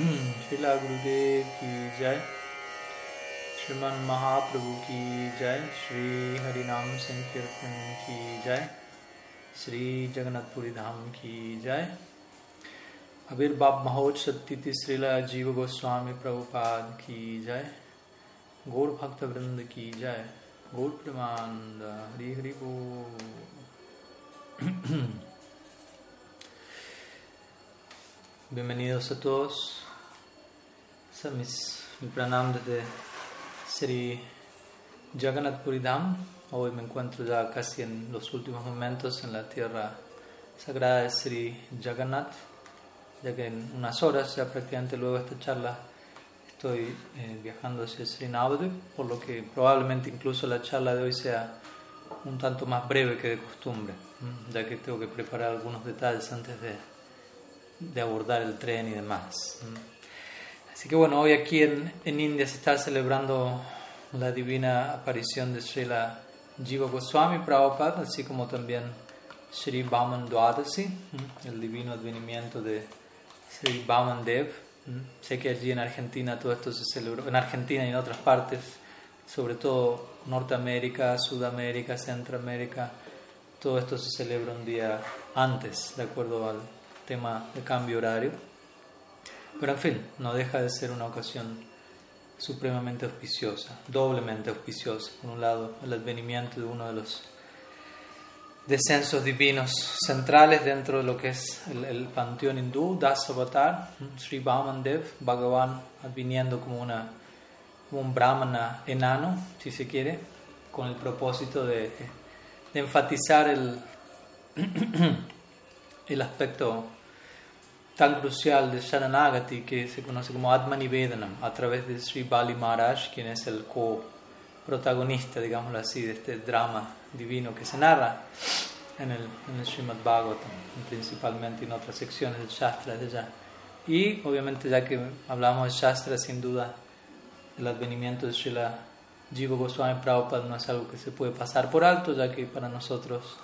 Srila Gurudev ki jai Shriman Mahaprabhu ki jai Shri Harinam Sankirtan ki jai Shri Jagannath Puri Dham ki jai Avirbhav Mahotsav Titi Srila Jiva Goswami Prabhupada ki jai Gaur Bhakta Vrinda ki jai Gaur Pramanda Hari Hari Bo Bienvenidos a todos. Mi pranam desde Sri Jagannath Puri Dham. Hoy me encuentro ya casi en los últimos momentos en la tierra sagrada de Sri Jagannath, ya que en unas horas, ya prácticamente luego de esta charla, estoy eh, viajando hacia Sri Navadvip, por lo que probablemente incluso la charla de hoy sea un tanto más breve que de costumbre, ya que tengo que preparar algunos detalles antes de, de abordar el tren y demás. Así que bueno, hoy aquí en, en India se está celebrando la divina aparición de Srila Jiva Goswami Prabhupada, así como también Sri Bhaman Dwadasi, el divino advenimiento de Sri Bhaman Dev. Sé que allí en Argentina todo esto se celebró, en Argentina y en otras partes, sobre todo Norteamérica, Sudamérica, Centroamérica, todo esto se celebra un día antes, de acuerdo al tema de cambio horario. Pero en fin, no deja de ser una ocasión supremamente auspiciosa, doblemente auspiciosa. Por un lado, el advenimiento de uno de los descensos divinos centrales dentro de lo que es el, el panteón hindú, Das Avatar, Sri Bhaman Dev, Bhagavan adviniendo como, una, como un brahmana enano, si se quiere, con el propósito de, de enfatizar el, el aspecto tan crucial de Sharanagati que se conoce como Atmanivedanam a través de Sri Bali Maharaj, quien es el co-protagonista, digámoslo así, de este drama divino que se narra en el, en el Srimad Bhagavatam, principalmente en otras secciones del Shastra de allá. Y obviamente ya que hablamos de Shastra, sin duda el advenimiento de Srila Jiva Goswami Prabhupada no es algo que se puede pasar por alto, ya que para nosotros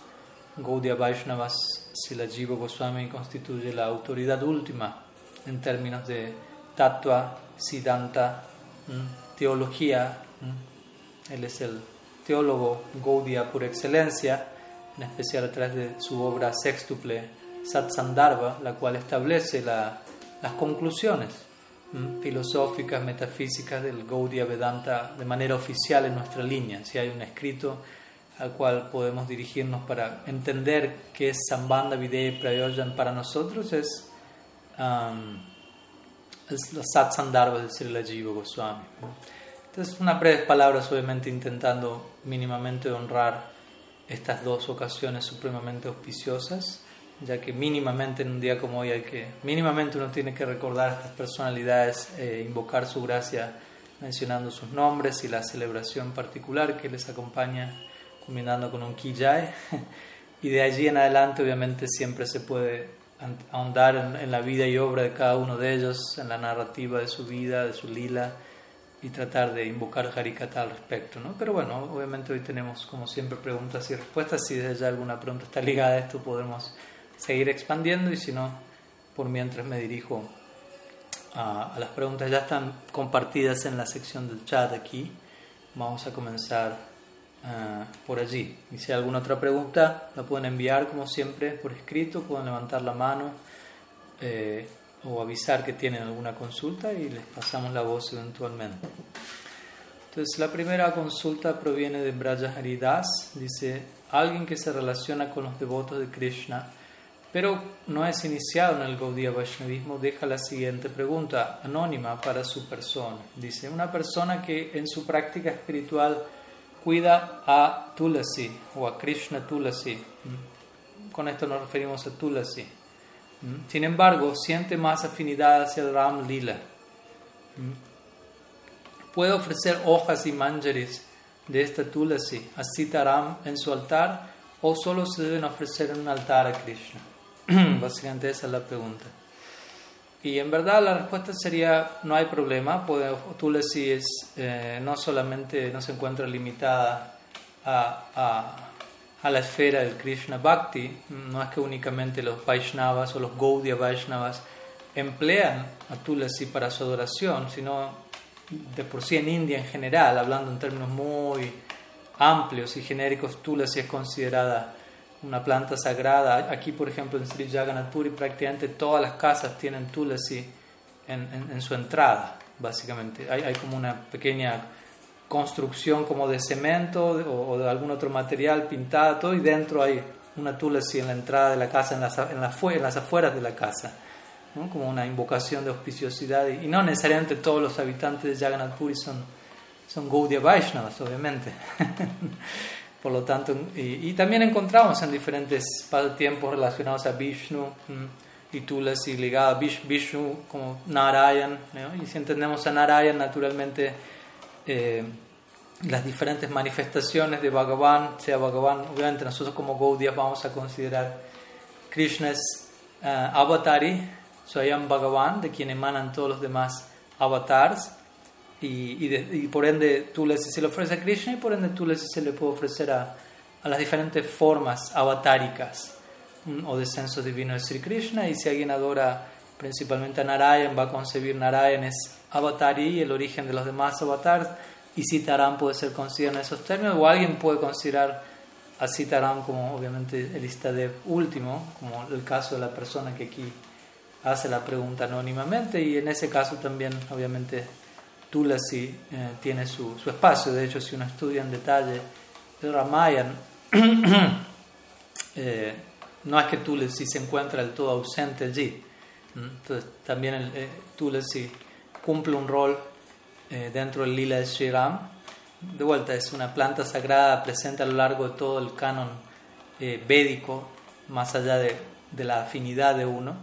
Gaudiya Vaishnavas, Srila Jiva Goswami constituye la autoridad última en términos de tatua, siddhanta, teología. Él es el teólogo Gaudiya por excelencia, en especial a través de su obra sextuple Satsandharva, la cual establece la, las conclusiones filosóficas, metafísicas del Gaudiya Vedanta de manera oficial en nuestra línea. Si hay un escrito al cual podemos dirigirnos para entender qué es Sambandha, Videya Prayojan para nosotros es, um, es los Satsandharvas de Srila Jiva Goswami. Entonces, unas breves palabras, obviamente, intentando mínimamente honrar estas dos ocasiones supremamente auspiciosas, ya que mínimamente en un día como hoy hay que, mínimamente uno tiene que recordar a estas personalidades, eh, invocar su gracia mencionando sus nombres y la celebración particular que les acompaña culminando con un Kijai. Y de allí en adelante, obviamente, siempre se puede ahondar en, en, la vida y obra de cada uno de ellos, en la narrativa de su vida, de su lila, y tratar de invocar Harikata al respecto. ¿no? Pero bueno, obviamente hoy tenemos, como siempre, preguntas y respuestas. Si desde ya alguna pregunta está ligada a esto, podemos seguir expandiendo, y si no, por mientras me dirijo a, a las preguntas. Ya están compartidas en la sección del chat aquí. Vamos a comenzar Uh, por allí. Y si hay alguna otra pregunta, la pueden enviar como siempre por escrito, pueden levantar la mano eh, o avisar que tienen alguna consulta y les pasamos la voz eventualmente. Entonces, la primera consulta proviene de Braja Haridas, dice, alguien que se relaciona con los devotos de Krishna, pero no es iniciado en el Gaudiya Vaishnavismo, deja la siguiente pregunta, anónima para su persona. Dice, una persona que en su práctica espiritual cuida a Tulasi o a Krishna Tulasi. Con esto nos referimos a Tulasi. Sin embargo, siente más afinidad hacia el Ram Lila. Puede ofrecer hojas y manjaris de esta Tulasi a Sitaram en su altar o solo se deben ofrecer en un altar a Krishna. Básicamente esa es la pregunta. Y en verdad la respuesta sería no hay problema, puede, Tulasi eh, no solamente no se encuentra limitada a, a, a, la esfera del Krishna Bhakti, no es que únicamente los Vaishnavas o los Gaudiya Vaishnavas emplean a Tulasi para su adoración, sino de por sí en India en general, hablando en términos muy amplios y genéricos, Tulasi es considerada una planta sagrada. Aquí, por ejemplo, en Sri Jagannath Puri, prácticamente todas las casas tienen Tulasi en, su entrada, básicamente. Hay, hay, como una pequeña construcción como de cemento o, de algún otro material pintada, todo, y dentro hay una tulasi en la entrada de la casa, en las, en las, afueras de la casa, como una invocación de auspiciosidad. Y, no necesariamente todos los habitantes de Jagannath Puri son, son Gaudiya Vaishnavas, obviamente. Por lo tanto, y, también encontramos en diferentes tiempos relacionados a Vishnu y Tulasi ligada a Vishnu como Narayan. Y si entendemos a Narayan, naturalmente eh, las diferentes manifestaciones de Bhagavan, sea Bhagavan, obviamente nosotros como Gaudiya vamos a considerar Krishna es uh, avatari, Swayam Bhagavan, de quien emanan todos los demás avatars, y, y, por ende Tulasi se le ofrece a Krishna y por ende Tulasi se le puede ofrecer a, a las diferentes formas avatáricas mm, o descensos divinos de Sri Krishna, y si alguien adora principalmente a Narayan, va a concebir Narayan es Avatari, el origen de los demás avatars, y Sitaram puede ser considerado en esos términos, o alguien puede considerar a Sitaram como obviamente el Istadev último, como el caso de la persona que aquí hace la pregunta anónimamente, y en ese caso también obviamente Tulasi eh, tiene su, su, espacio, de hecho si uno estudia en detalle el Ramayan, eh, no es que Tulasi se encuentra del todo ausente allí, entonces también el, eh, Tulasi cumple un rol eh, dentro del lila de Sri Ram. De vuelta, es una planta sagrada presente a lo largo de todo el canon eh, védico, más allá de, de, la afinidad de uno.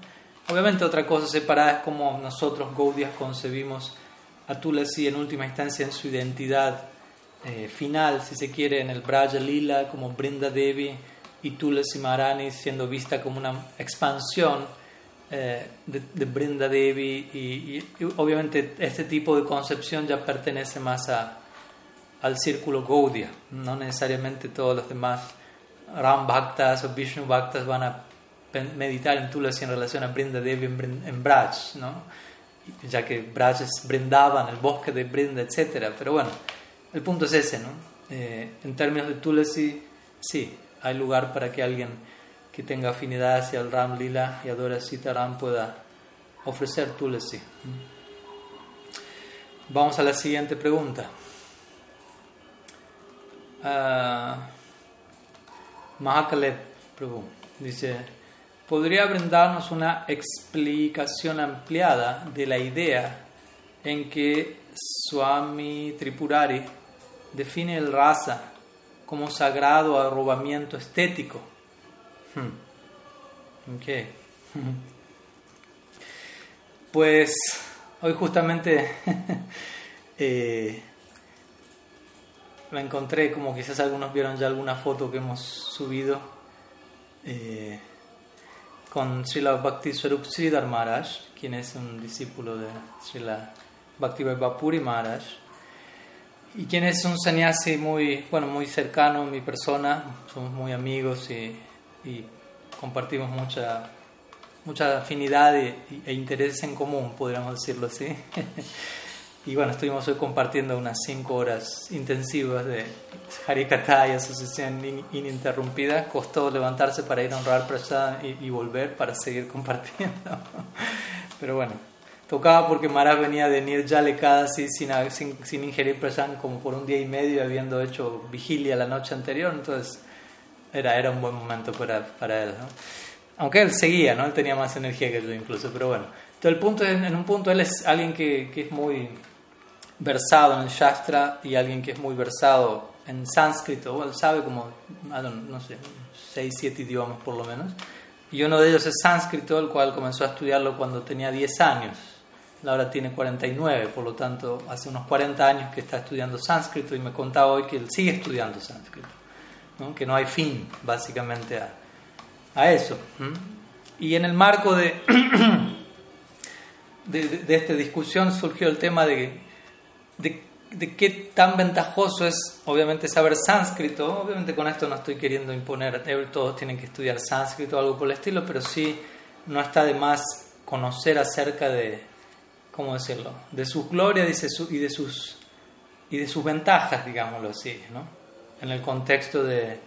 Obviamente otra cosa separada es como nosotros, Gaudias, concebimos a Tulasi en última instancia en su identidad eh, final, si se quiere, en el Braja Lila, como Brinda Devi y Tulasi Maharani siendo vista como una expansión eh, de, Brinda Devi y, obviamente este tipo de concepción ya pertenece más a, al círculo Gaudiya, no necesariamente todos los demás Ram Bhaktas o Vishnu Bhaktas van a meditar en Tulasi en relación a Brinda Devi en, en Braj, ¿no? Ya que Braj es Brindavan, el bosque de Brinda, etc. Pero bueno, el punto es ese, ¿no? Eh, en términos de Tulasi, sí, hay lugar para que alguien que tenga afinidad hacia el Ram Lila y adora Ram pueda ofrecer Tulasi. Vamos a la siguiente pregunta. Uh, Prabhu dice, ¿podría brindarnos una explicación ampliada de la idea en que Swami Tripurari define el rasa como sagrado arrobamiento estético? Hmm. Ok. Pues hoy justamente eh, me encontré, como quizás algunos vieron ya alguna foto que hemos subido, eh, con Srila Bhakti Swarup Sridhar Maharaj, quien es un discípulo de Srila Bhakti Vapuri Maharaj, y quien es un sannyasi muy, bueno, muy cercano a mi persona, somos muy amigos y y compartimos mucha, mucha afinidad e intereses en común, podríamos decirlo así. y bueno, estuvimos hoy compartiendo unas cinco horas intensivas de Harikata y asociación ininterrumpida. Costó levantarse para ir a honrar Prasad y, y volver para seguir compartiendo. Pero bueno, tocaba porque Maharaj venía de Nirjale casi sin, sin, sin ingerir Prasad como por un día y medio, habiendo hecho vigilia la noche anterior. Entonces era, era un buen momento para, para él. ¿no? Aunque él seguía, ¿no? Él tenía más energía que yo incluso, pero bueno. Entonces, el punto en un punto él es alguien que, que es muy versado en el Shastra y alguien que es muy versado en sánscrito, él sabe como, no sé, seis, siete idiomas por lo menos. Y uno de ellos es sánscrito, el cual comenzó a estudiarlo cuando tenía 10 años. Ahora tiene 49, por lo tanto, hace unos 40 años que está estudiando sánscrito y me contaba hoy que él sigue estudiando sánscrito que no hay fin básicamente a, a eso. Y en el marco de, de, de, esta discusión surgió el tema de, de, qué tan ventajoso es obviamente saber sánscrito. Obviamente con esto no estoy queriendo imponer, todos tienen que estudiar sánscrito o algo por el estilo, pero sí no está de más conocer acerca de, ¿cómo decirlo?, de sus glorias y de sus, y de sus ventajas, digámoslo así, ¿no? en el contexto de,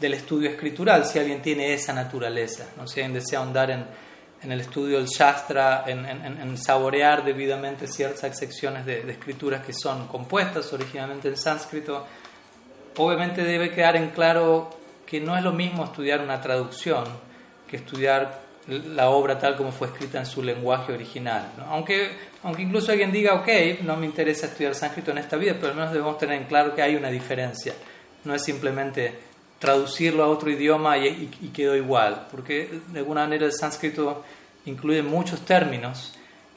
del estudio escritural, si alguien tiene esa naturaleza, ¿no? si alguien desea ahondar en, en el estudio del Shastra, en, en, saborear debidamente ciertas secciones de, de, escrituras que son compuestas originalmente en sánscrito, obviamente debe quedar en claro que no es lo mismo estudiar una traducción que estudiar la obra tal como fue escrita en su lenguaje original. Aunque, aunque incluso alguien diga, ok, no me interesa estudiar sánscrito en esta vida, pero al menos debemos tener en claro que hay una diferencia. No es simplemente traducirlo a otro idioma y, quedó igual, porque de alguna manera el sánscrito incluye muchos términos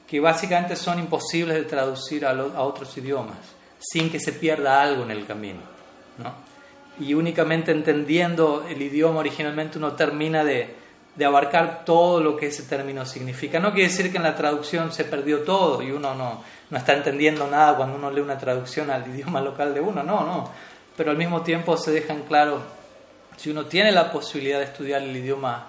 que básicamente son imposibles de traducir a, a otros idiomas sin que se pierda algo en el camino. ¿no? Y únicamente entendiendo el idioma originalmente uno termina de, de abarcar todo lo que ese término significa. No quiere decir que en la traducción se perdió todo y uno no, no está entendiendo nada cuando uno lee una traducción al idioma local de uno, no, no. Pero al mismo tiempo se dejan claro, si uno tiene la posibilidad de estudiar el idioma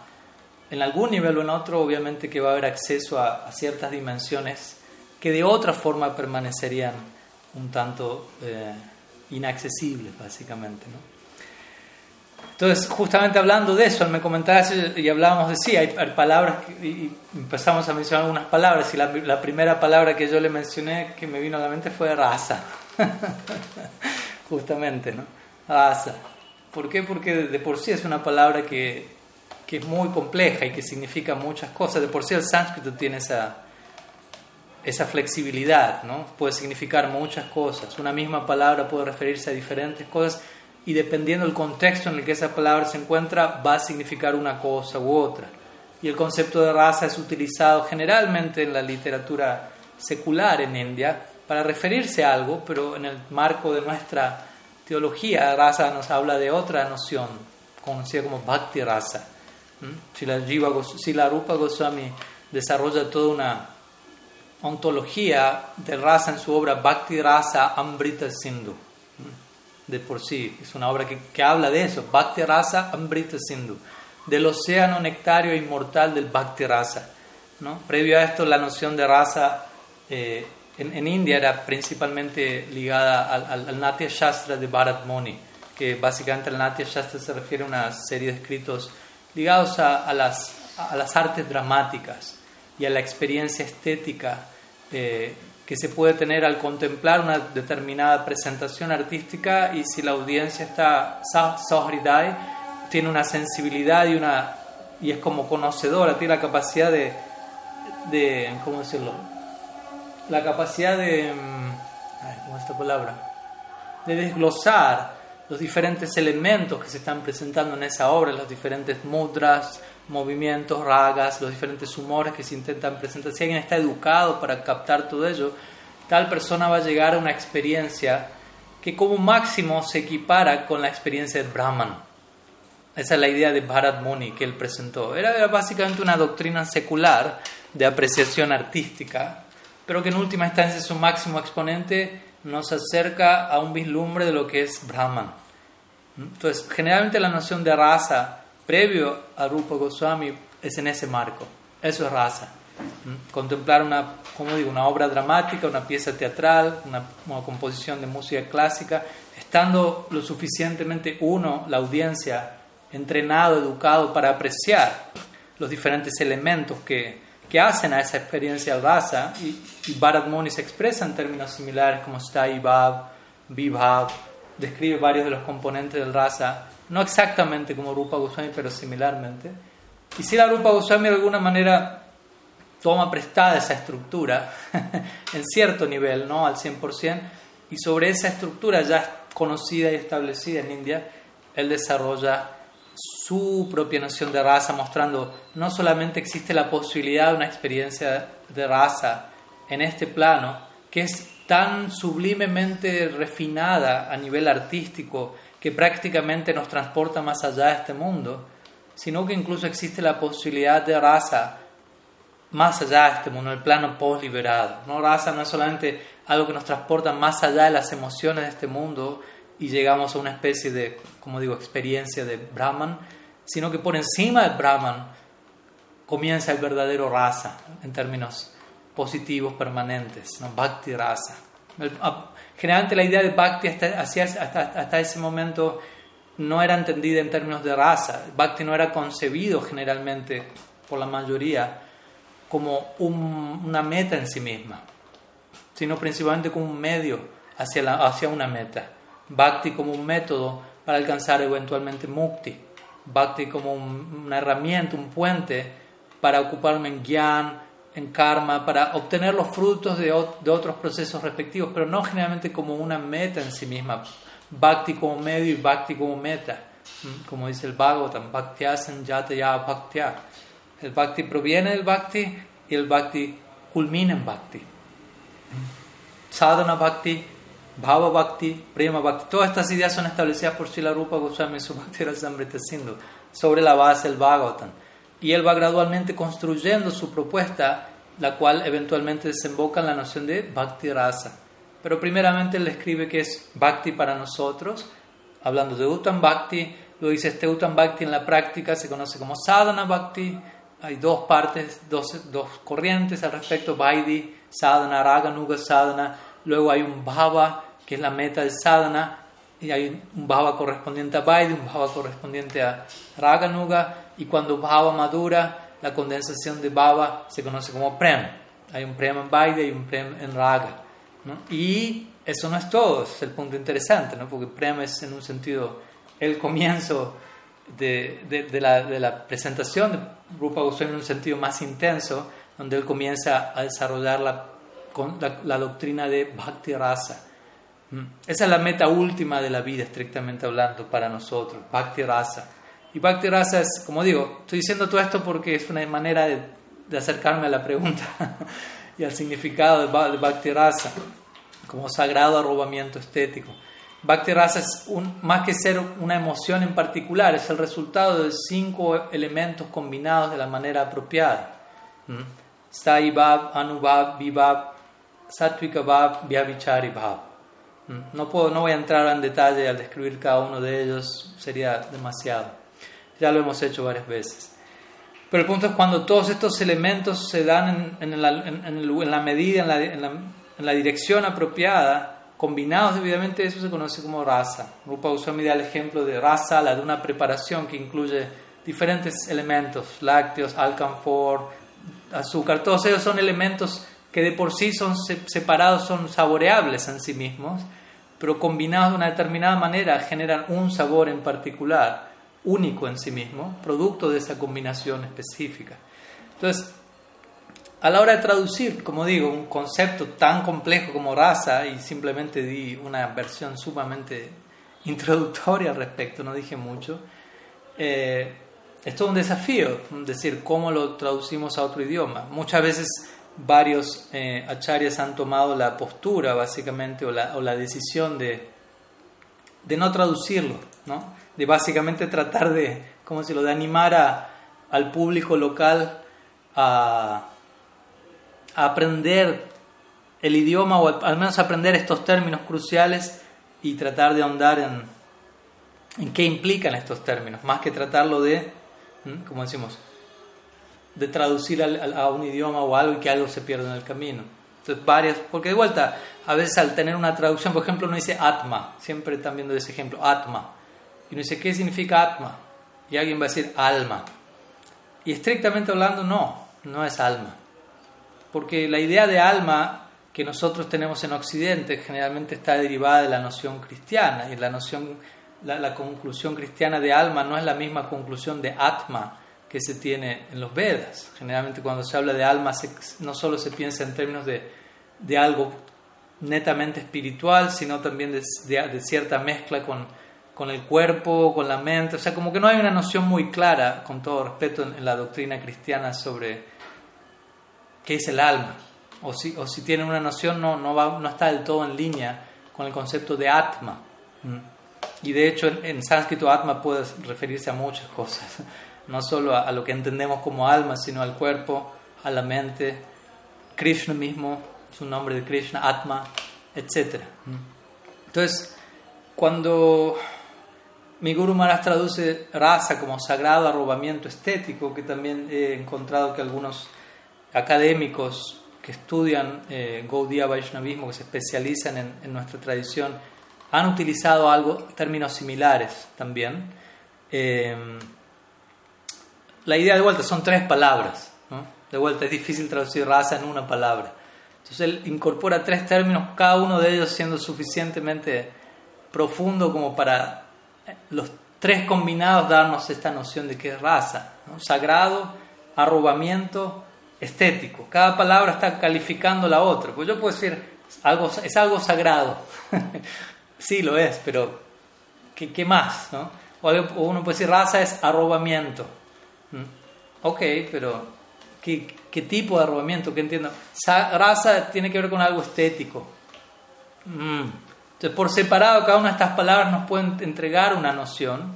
en algún nivel o en otro, obviamente que va a haber acceso a, ciertas dimensiones que de otra forma permanecerían un tanto eh, inaccesibles, básicamente. Entonces, justamente hablando de eso, me comentaba y hablábamos de sí, hay, palabras, y empezamos a mencionar algunas palabras, y la, primera palabra que yo le mencioné que me vino a la mente fue raza. justamente, ¿no? Raza. ¿Por qué? Porque de, por sí es una palabra que, que, es muy compleja y que significa muchas cosas. De por sí el sánscrito tiene esa, esa flexibilidad, ¿no? Puede significar muchas cosas. Una misma palabra puede referirse a diferentes cosas y dependiendo del contexto en el que esa palabra se encuentra, va a significar una cosa u otra. Y el concepto de raza es utilizado generalmente en la literatura secular en India para referirse a algo, pero en el marco de nuestra teología, raza nos habla de otra noción, conocida como Bhakti Rasa. Si la, si la Rupa Goswami desarrolla toda una ontología de raza en su obra Bhakti Rasa Amrita Sindhu de por sí. Es una obra que, que habla de eso, Bhakti Rasa Amrita Sindhu, del océano nectario inmortal del Bhakti Rasa. ¿no? Previo a esto, la noción de raza eh, en, en, India era principalmente ligada al, al, Natya Shastra de Bharat Muni, que básicamente el Natya Shastra se refiere a una serie de escritos ligados a, a las, a las artes dramáticas y a la experiencia estética. Eh, que se puede tener al contemplar una determinada presentación artística y si la audiencia está sohridai, tiene una sensibilidad y, una, y es como conocedora, tiene la capacidad de, de ¿cómo decirlo? La capacidad de, mm, ¿cómo es esta palabra? De desglosar los diferentes elementos que se están presentando en esa obra, los diferentes mudras, movimientos, ragas, los diferentes humores que se intentan presentar. Si alguien está educado para captar todo ello, tal persona va a llegar a una experiencia que como máximo se equipara con la experiencia de Brahman. Esa es la idea de Bharat Muni que él presentó. Era básicamente una doctrina secular de apreciación artística, pero que en última instancia su máximo exponente nos acerca a un vislumbre de lo que es Brahman. Entonces, generalmente la noción de raza previo a Rupa Goswami es en ese marco. Eso es raza. Contemplar una, como digo, una obra dramática, una pieza teatral, una, una, composición de música clásica, estando lo suficientemente uno, la audiencia, entrenado, educado para apreciar los diferentes elementos que, que hacen a esa experiencia raza. Y, y Bharat Muni se expresa en términos similares como Stai Bhav, Vibhav, describe varios de los componentes del raza no exactamente como Rupa Goswami, pero similarmente. Y si la Rupa Goswami de alguna manera toma prestada esa estructura en cierto nivel, no al 100%, y sobre esa estructura ya conocida y establecida en India, él desarrolla su propia noción de raza, mostrando no solamente existe la posibilidad de una experiencia de raza en este plano, que es tan sublimemente refinada a nivel artístico que prácticamente nos transporta más allá de este mundo, sino que incluso existe la posibilidad de raza más allá de este mundo, el plano post-liberado. ¿no? Raza no es solamente algo que nos transporta más allá de las emociones de este mundo y llegamos a una especie de, como digo, experiencia de Brahman, sino que por encima del Brahman, comienza el verdadero rasa en términos positivos permanentes, ¿no? bhakti rasa. generalmente la idea de bhakti hasta, hasta, hasta, ese momento no era entendida en términos de rasa. Bhakti no era concebido generalmente por la mayoría como una meta en sí misma, sino principalmente como un medio hacia, la, hacia una meta. Bhakti como un método para alcanzar eventualmente mukti. Bhakti como una herramienta, un puente para ocuparme en gyan, en karma, para obtener los frutos de, otros procesos respectivos, pero no generalmente como una meta en sí misma. Bhakti como medio y Bhakti como meta. Mm, como dice el Bhagavatam, Bhaktyasan ya Bhaktya. El Bhakti proviene del Bhakti y el Bhakti culmina en Bhakti. Sadhana Bhakti, Bhava Bhakti, Prema Bhakti. Todas estas ideas son establecidas por Srila Rupa Goswami en su Bhakti sobre la base del Bhagavatam y él va gradualmente construyendo su propuesta, la cual eventualmente desemboca en la noción de Bhakti Rasa. Pero primeramente él escribe que es Bhakti para nosotros, hablando de Uttam Bhakti, luego dice este Uttam Bhakti en la práctica se conoce como Sadhana Bhakti, hay dos partes, dos, dos corrientes al respecto, Vaidhi, Sadhana, Raganuga Sadhana, luego hay un Bhava, que es la meta del Sadhana, y hay un bhava correspondiente a Vaidhi, un bhava correspondiente a Raganuga, y cuando bhava madura, la condensación de bhava se conoce como prem. Hay un prem en Vaidhi y un prem en Raga. Y eso no es todo, es el punto interesante, ¿no? porque prem es en un sentido el comienzo de, de, la, de la, presentación de Rupa Goswami en un sentido más intenso, donde él comienza a desarrollar la, la, la doctrina de Bhakti Rasa Mm. Esa es la meta última de la vida, estrictamente hablando, para nosotros, Bhakti Rasa. Y Bhakti Rasa es, como digo, estoy diciendo todo esto porque es una manera de, acercarme a la pregunta y al significado de Bhakti Rasa como sagrado arrobamiento estético. Bhakti Rasa es más que ser una emoción en particular, es el resultado de cinco elementos combinados de la manera apropiada. ¿Mm? Sai Bhav, Anubhav, Satvika Bhav, Vyabhichari Bhav. Mm. No, puedo, no voy a entrar en detalle al describir cada uno de ellos, sería demasiado. Ya lo hemos hecho varias veces. Pero el punto es cuando todos estos elementos se dan en, la, en, la, medida, en la, dirección apropiada, combinados debidamente, eso se conoce como raza. Rupa Goswami da el ejemplo de raza, la de una preparación que incluye diferentes elementos, lácteos, alcanfor, azúcar, todos ellos son elementos que de por sí son separados, son saboreables en sí mismos, pero combinados de una determinada manera generan un sabor en particular, único en sí mismo, producto de esa combinación específica. Entonces, a la hora de traducir, como digo, un concepto tan complejo como raza, y simplemente di una versión sumamente introductoria al respecto, no dije mucho, eh, es todo un desafío, decir, cómo lo traducimos a otro idioma. Muchas veces varios eh, acharyas han tomado la postura, básicamente, o la, o la decisión de, de, no traducirlo, ¿no? de básicamente tratar de, ¿cómo se lo de animar a, al público local a, a, aprender el idioma o al, menos aprender estos términos cruciales y tratar de ahondar en, en qué implican estos términos, más que tratarlo de, como decimos, de traducir a, un idioma o algo y que algo se pierda en el camino. Entonces, varias, porque de vuelta, a veces al tener una traducción, por ejemplo, uno dice Atma, siempre están viendo ese ejemplo, Atma. Y uno dice, ¿qué significa Atma? Y alguien va a decir alma. Y estrictamente hablando, no, no es alma. Porque la idea de alma que nosotros tenemos en Occidente generalmente está derivada de la noción cristiana. Y la noción, la, la conclusión cristiana de alma no es la misma conclusión de Atma que se tiene en los Vedas. Generalmente cuando se habla de alma no solo se piensa en términos de, de algo netamente espiritual, sino también de, de, cierta mezcla con, con, el cuerpo, con la mente. O sea, como que no hay una noción muy clara, con todo respeto, en, la doctrina cristiana sobre qué es el alma. O si, o si tiene una noción, no, no, va, no está del todo en línea con el concepto de atma. ¿Mm? Y de hecho, en, en sánscrito, atma puede referirse a muchas cosas no solo a, lo que entendemos como alma, sino al cuerpo, a la mente, Krishna mismo, su nombre de Krishna, Atma, etc. Entonces, cuando mi Guru Maharaj traduce rasa como sagrado arrobamiento estético, que también he encontrado que algunos académicos que estudian eh, Gaudiya Vaishnavismo, que se especializan en, nuestra tradición, han utilizado algo, términos similares también. Eh, la idea de vuelta son tres palabras. De vuelta es difícil traducir raza en una palabra. Entonces él incorpora tres términos, cada uno de ellos siendo suficientemente profundo como para eh, los tres combinados darnos esta noción de qué es raza. Sagrado, arrobamiento, estético. Cada palabra está calificando la otra. Pues yo puedo decir, algo, es algo sagrado. sí, lo es, pero ¿qué, qué más? ¿no? O uno puede decir, raza es arrobamiento. Ok, pero ¿qué, ¿qué, tipo de arrobamiento? ¿Qué entiendo? Raza tiene que ver con algo estético. Mm. Entonces, por separado, cada una de estas palabras nos pueden entregar una noción,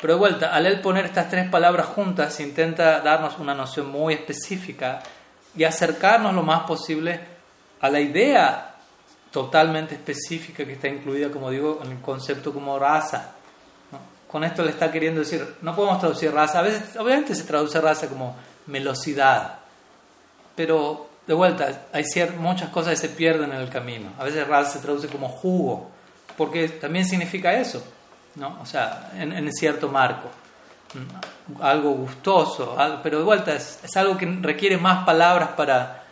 pero de vuelta, al él poner estas tres palabras juntas, intenta darnos una noción muy específica y acercarnos lo más posible a la idea totalmente específica que está incluida, como digo, en el concepto como raza con esto le está queriendo decir, no podemos traducir raza, a veces obviamente se traduce raza como melosidad, pero de vuelta, hay muchas cosas que se pierden en el camino, a veces raza se traduce como jugo, porque también significa eso, ¿no? o sea, en, cierto marco, algo gustoso, pero de vuelta es, algo que requiere más palabras para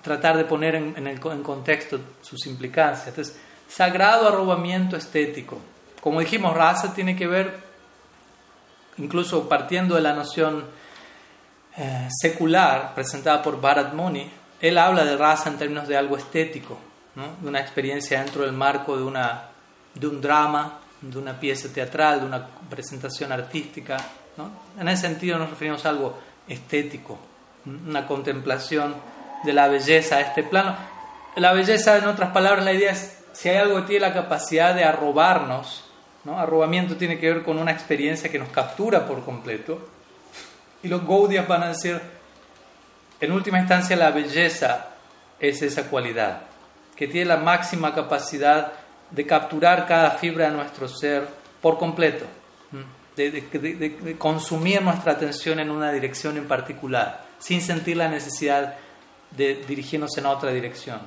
tratar de poner en, en contexto sus implicancias. Entonces, sagrado arrobamiento estético como dijimos, raza tiene que ver, incluso partiendo de la noción eh, secular presentada por Bharat Muni, él habla de raza en términos de algo estético, de una experiencia dentro del marco de, una, de un drama, de una pieza teatral, de una presentación artística. En ese sentido nos referimos a algo estético, una contemplación de la belleza a este plano. La belleza, en otras palabras, la idea es si hay algo que tiene la capacidad de arrobarnos Arrobamiento tiene que ver con una experiencia que nos captura por completo. Y los Gaudias van a decir, en última instancia, la belleza es esa cualidad, que tiene la máxima capacidad de capturar cada fibra de nuestro ser por completo, de, de, consumir nuestra atención en una dirección en particular, sin sentir la necesidad de dirigirnos en otra dirección.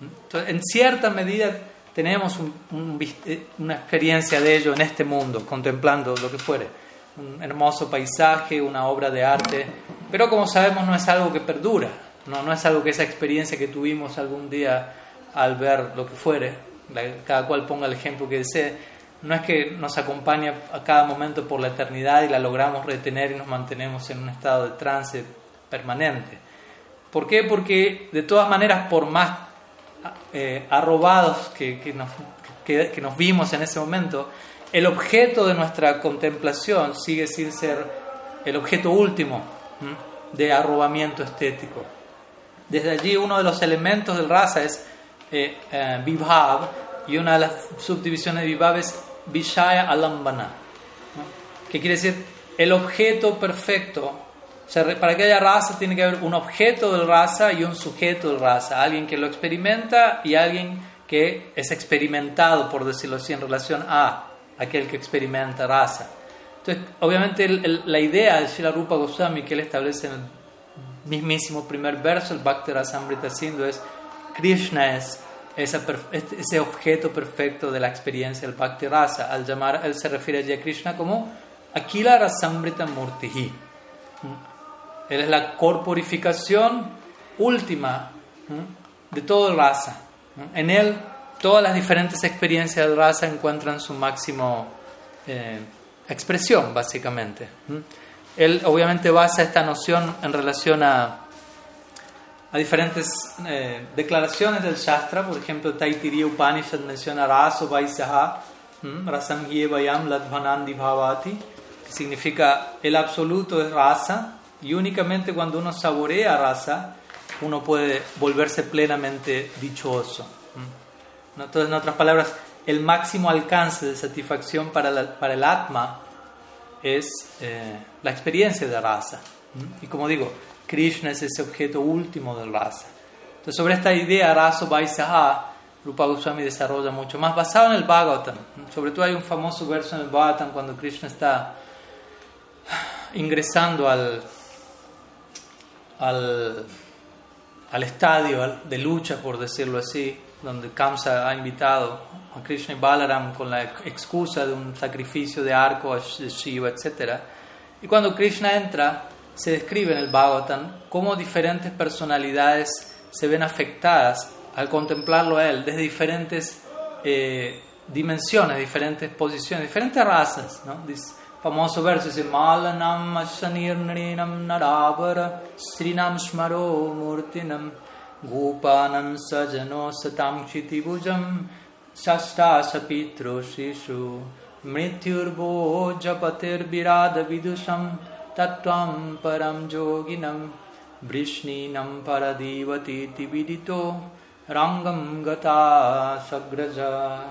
Entonces, en cierta medida, tenemos eh, una experiencia de ello en este mundo, contemplando lo que fuere, un hermoso paisaje, una obra de arte, pero como sabemos no es algo que perdura, no, no es algo que esa experiencia que tuvimos algún día al ver lo que fuere, cada cual ponga el ejemplo que desee, no es que nos acompaña a cada momento por la eternidad y la logramos retener y nos mantenemos en un estado de trance permanente. ¿Por qué? Porque de todas maneras, por más eh, arrobados que, que, nos, que, nos, vimos en ese momento, el objeto de nuestra contemplación sigue sin ser el objeto último de arrobamiento estético. Desde allí uno de los elementos del rasa es eh, eh vibhav y una de las subdivisiones de vibhav es vishaya alambana, que quiere decir el objeto perfecto para que haya raza tiene que haber un objeto del raza y un sujeto del raza, alguien que lo experimenta y alguien que es experimentado, por decirlo así, en relación a aquel que experimenta raza. Entonces, obviamente la idea de Srila Rupa Goswami que él establece en el mismísimo primer verso, el Bhakti Rasamrita Sindhu, es Krishna es ese objeto perfecto de la experiencia del Bhakti Rasa. Al llamar, él se refiere a Krishna como Akila Rasamrita Murtihi. Él es la corporificación última de todo el raza. En Él todas las diferentes experiencias del raza encuentran su máximo eh, expresión, básicamente. Él obviamente basa esta noción en relación a, a diferentes eh, declaraciones del Shastra, por ejemplo, Taitiriya Upanishad menciona Raso Vaisaha, Rasam Bhavati, que significa el absoluto es raza, y únicamente cuando uno saborea raza, uno puede volverse plenamente dichoso. Entonces, en otras palabras, el máximo alcance de satisfacción para, para el Atma es eh, la experiencia de raza. Y como digo, Krishna es ese objeto último del raza. Entonces, sobre esta idea, Raso Vaisaha, Rupa Goswami desarrolla mucho más, basado en el Bhagavatam. Sobre todo hay un famoso verso en el Bhagavatam cuando Krishna está ingresando al, al, al estadio de lucha, por decirlo así, donde Kamsa ha invitado a Krishna y Balaram con la excusa de un sacrificio de arco de Shiva, etc. Y cuando Krishna entra, se describe en el Bhagavatam cómo diferentes personalidades se ven afectadas al contemplarlo a él desde diferentes eh, dimensiones, diferentes posiciones, diferentes razas. ¿no? Dice, famoso verso dice Malanam Ashanirnrinam Narabara Srinam Smaro Murtinam Gupanam Sajano Satam Chitibujam Shasta Sapitro Shishu Mrityurbo Japatir Virada Vidusham Tatvam Param Joginam Vrishninam Paradivati tibidito Rangam Gata Sagraja.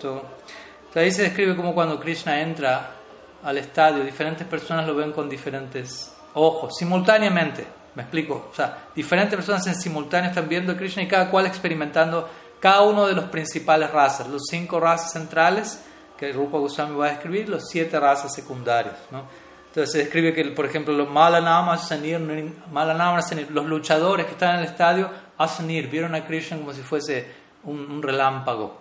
so, so ahí se describe como cuando Krishna entra al estadio, diferentes personas lo ven con diferentes ojos, simultáneamente. ¿Me explico? O sea, diferentes personas en simultáneo están viendo a Krishna y cada cual experimentando cada uno de los principales razas, los cinco razas centrales que Rupa Goswami va a describir, los siete razas secundarias. ¿no? Entonces se describe que, por ejemplo, los Malanamas, los luchadores que están en el estadio, Asanir, vieron a Krishna como si fuese un, relámpago,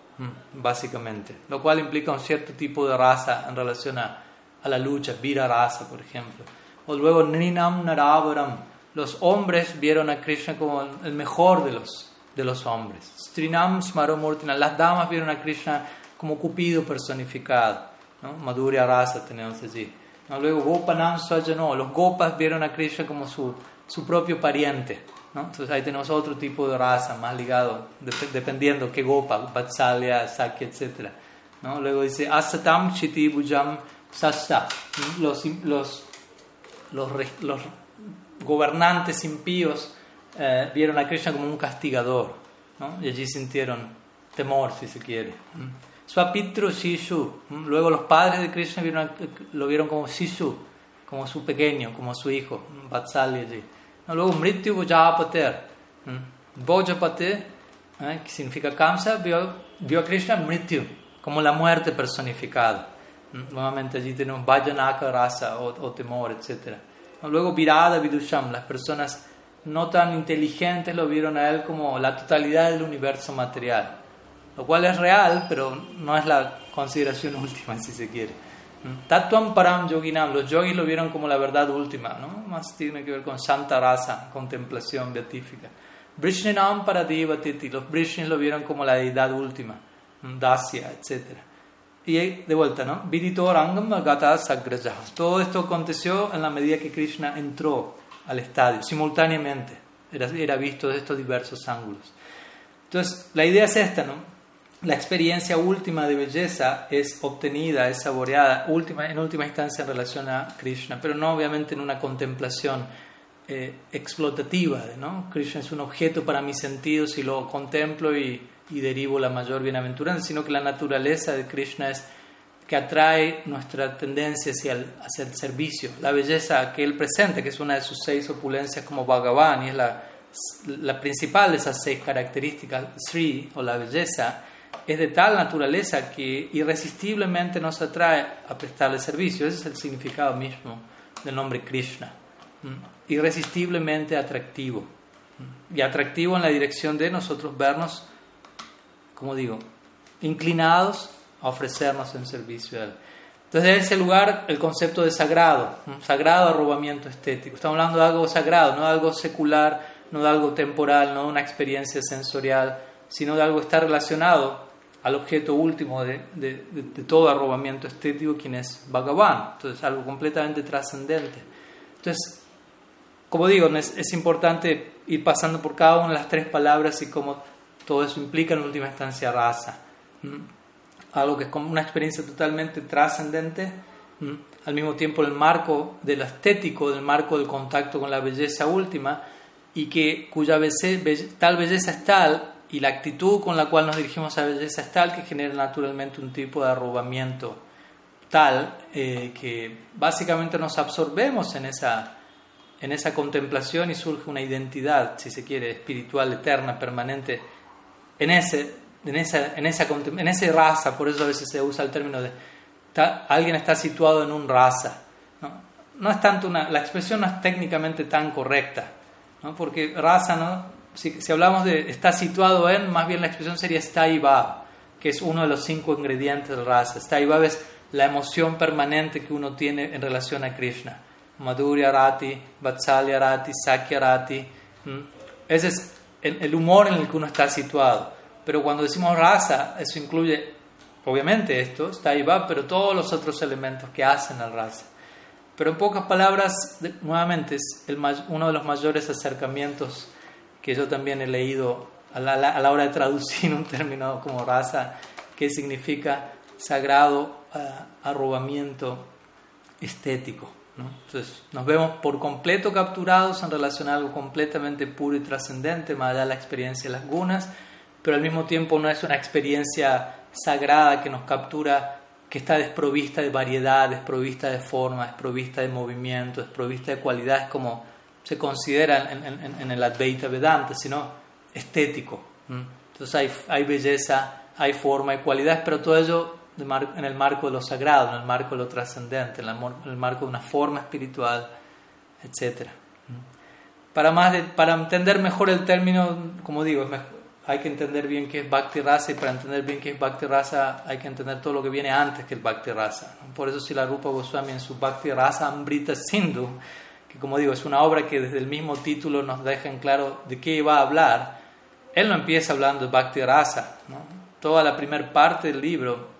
básicamente, lo cual implica un cierto tipo de raza en relación a, a la lucha, Vira raza, por ejemplo. O luego Ninam Naravaram, los hombres vieron a Krishna como el mejor de los, de los hombres. Strinam Smaromurtina, las damas vieron a Krishna como Cupido personificado. ¿no? Madhurya rasa tenemos allí. ¿no? Luego Gopanam Swajano, los Gopas vieron a Krishna como su, su propio pariente. ¿no? Entonces ahí tenemos otro tipo de raza más ligado, dependiendo qué Gopa, Vatsalya, Sakya, etc. ¿no? Luego dice Asatam Chiti Bujam Sasta, los, los, los, los gobernantes impíos eh, vieron a Krishna como un castigador ¿no? y allí sintieron temor, si se quiere. Swapitru Shishu, luego los padres de Krishna vieron, lo vieron como Shishu, como su pequeño, como su hijo, Vatsalya allí. Luego Mrityu Bojapater, Bojapater, ¿eh? que significa Kamsa, vio, vio a Krishna Mrityu, como la muerte personificada. Nuevamente allí tenemos Vajanaka rasa o, o temor, etc. Luego Virada Vidusham, las personas no tan inteligentes lo vieron a él como la totalidad del universo material, lo cual es real, pero no es la consideración última, si se quiere. Tatuam Param Yoginam, los yogis lo vieron como la verdad última, ¿no? más tiene que ver con Santa Rasa, contemplación beatífica. Brishninam Paradivatiti, los Brishnis lo vieron como la deidad última, Dasya, etcétera. Y de vuelta, ¿no? Vidito Rangam Gata Todo esto aconteció en la medida que Krishna entró al estadio, simultáneamente. Era, era visto de estos diversos ángulos. Entonces, la idea es esta, ¿no? La experiencia última de belleza es obtenida, es saboreada última, en última instancia en relación a Krishna, pero no obviamente en una contemplación eh, explotativa. ¿no? Krishna es un objeto para mis sentidos y lo contemplo y y derivo la mayor bienaventuranza, sino que la naturaleza de Krishna es que atrae nuestra tendencia hacia el, hacia el servicio, la belleza que él presenta, que es una de sus seis opulencias como Bhagavan, y es la, la principal de esas seis características, Sri o la belleza, es de tal naturaleza que irresistiblemente nos atrae a prestarle servicio. Ese es el significado mismo del nombre Krishna. Irresistiblemente atractivo. Y atractivo en la dirección de nosotros vernos como digo, inclinados a ofrecernos en servicio a Él. Entonces, en ese lugar, el concepto de sagrado, sagrado arrobamiento estético. Estamos hablando de algo sagrado, no de algo secular, no de algo temporal, no de una experiencia sensorial, sino de algo que está relacionado al objeto último de, todo arrobamiento estético, quien es Bhagavan. Entonces, algo completamente trascendente. Entonces, como digo, es importante ir pasando por cada una de las tres palabras y cómo todo eso implica en última instancia raza. Algo que es como una experiencia totalmente trascendente, al mismo tiempo el marco de lo estético, del marco del contacto con la belleza última, y que cuya tal belleza es tal, y la actitud con la cual nos dirigimos a belleza es tal, que genera naturalmente un tipo de arrobamiento tal eh, que básicamente nos absorbemos en esa, en esa contemplación y surge una identidad, si se quiere, espiritual, eterna, permanente en ese en esa, en esa en ese raza, por eso a veces se usa el término de alguien está situado en un raza. ¿no? no es tanto una, la expresión no es técnicamente tan correcta, ¿no? porque raza, ¿no? si, si hablamos de está situado en, más bien la expresión sería está va, que es uno de los cinco ingredientes de raza. Está va es la emoción permanente que uno tiene en relación a Krishna. Madhurya Rati, Vatsalya Rati, Sakya Rati. Ese es el, humor en el que uno está situado. Pero cuando decimos raza, eso incluye, obviamente esto, está ahí va, pero todos los otros elementos que hacen al raza. Pero en pocas palabras, nuevamente, es uno de los mayores acercamientos que yo también he leído a la, a la hora de traducir un término como raza, que significa sagrado uh, arrobamiento estético. ¿No? Entonces nos vemos por completo capturados en relación a algo completamente puro y trascendente, más allá de la experiencia de las gunas, pero al mismo tiempo no es una experiencia sagrada que nos captura, que está desprovista de variedad, desprovista de forma, desprovista de movimiento, desprovista de cualidades como se considera en, el Advaita Vedanta, sino estético. Entonces hay, hay belleza, hay forma, hay cualidades, pero todo ello en el marco de lo sagrado, en el marco de lo trascendente, en el marco de una forma espiritual, etc. Para, más para entender mejor el término, como digo, hay que entender bien qué es Bhakti Rasa y para entender bien qué es Bhakti Rasa hay que entender todo lo que viene antes que el Bhakti Rasa. Por eso si la Rupa Goswami en su Bhakti Rasa Amrita Sindhu, que como digo es una obra que desde el mismo título nos deja en claro de qué va a hablar, él no empieza hablando de Bhakti Rasa. Toda la primera parte del libro,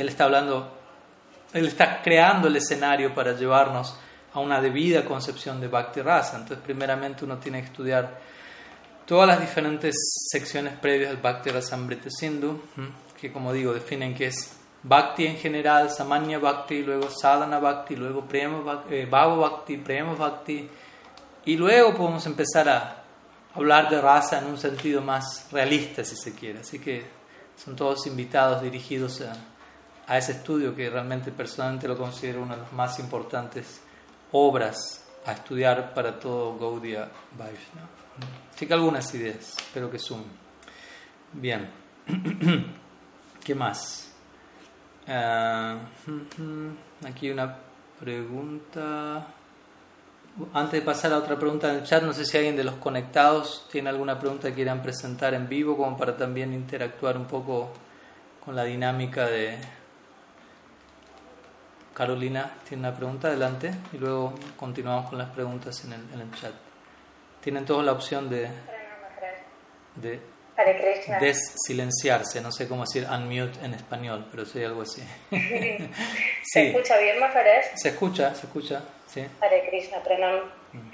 él está hablando, él está creando el escenario para llevarnos a una debida concepción de Bhakti Rasa. Entonces primeramente uno tiene que estudiar todas las diferentes secciones previas del Bhakti Rasamrita Sindhu, que como digo definen que es Bhakti en general, Samanya Bhakti, luego Sadhana Bhakti, luego Prema Bhakti, eh, Bhava Bhakti, Prema Bhakti, y luego podemos empezar a hablar de raza en un sentido más realista, si se quiere. Así que son todos invitados dirigidos a, a ese estudio que realmente personalmente lo considero una de las más importantes obras a estudiar para todo Gaudiya Vaishnava. Así que algunas ideas, espero que sumen. Bien, ¿qué más? Ah, aquí una pregunta. Antes de pasar a otra pregunta en el chat, no sé si alguien de los conectados tiene alguna pregunta que quieran presentar en vivo, como para también interactuar un poco con la dinámica de... Carolina tiene una pregunta, adelante, y luego continuamos con las preguntas en el, en el chat tienen todos la opción de, de desilenciarse, no sé cómo decir unmute en español, pero soy algo así. ¿Se escucha bien, Maharaj? Se escucha, se escucha, sí. Hare Krishna, pranam. Mm.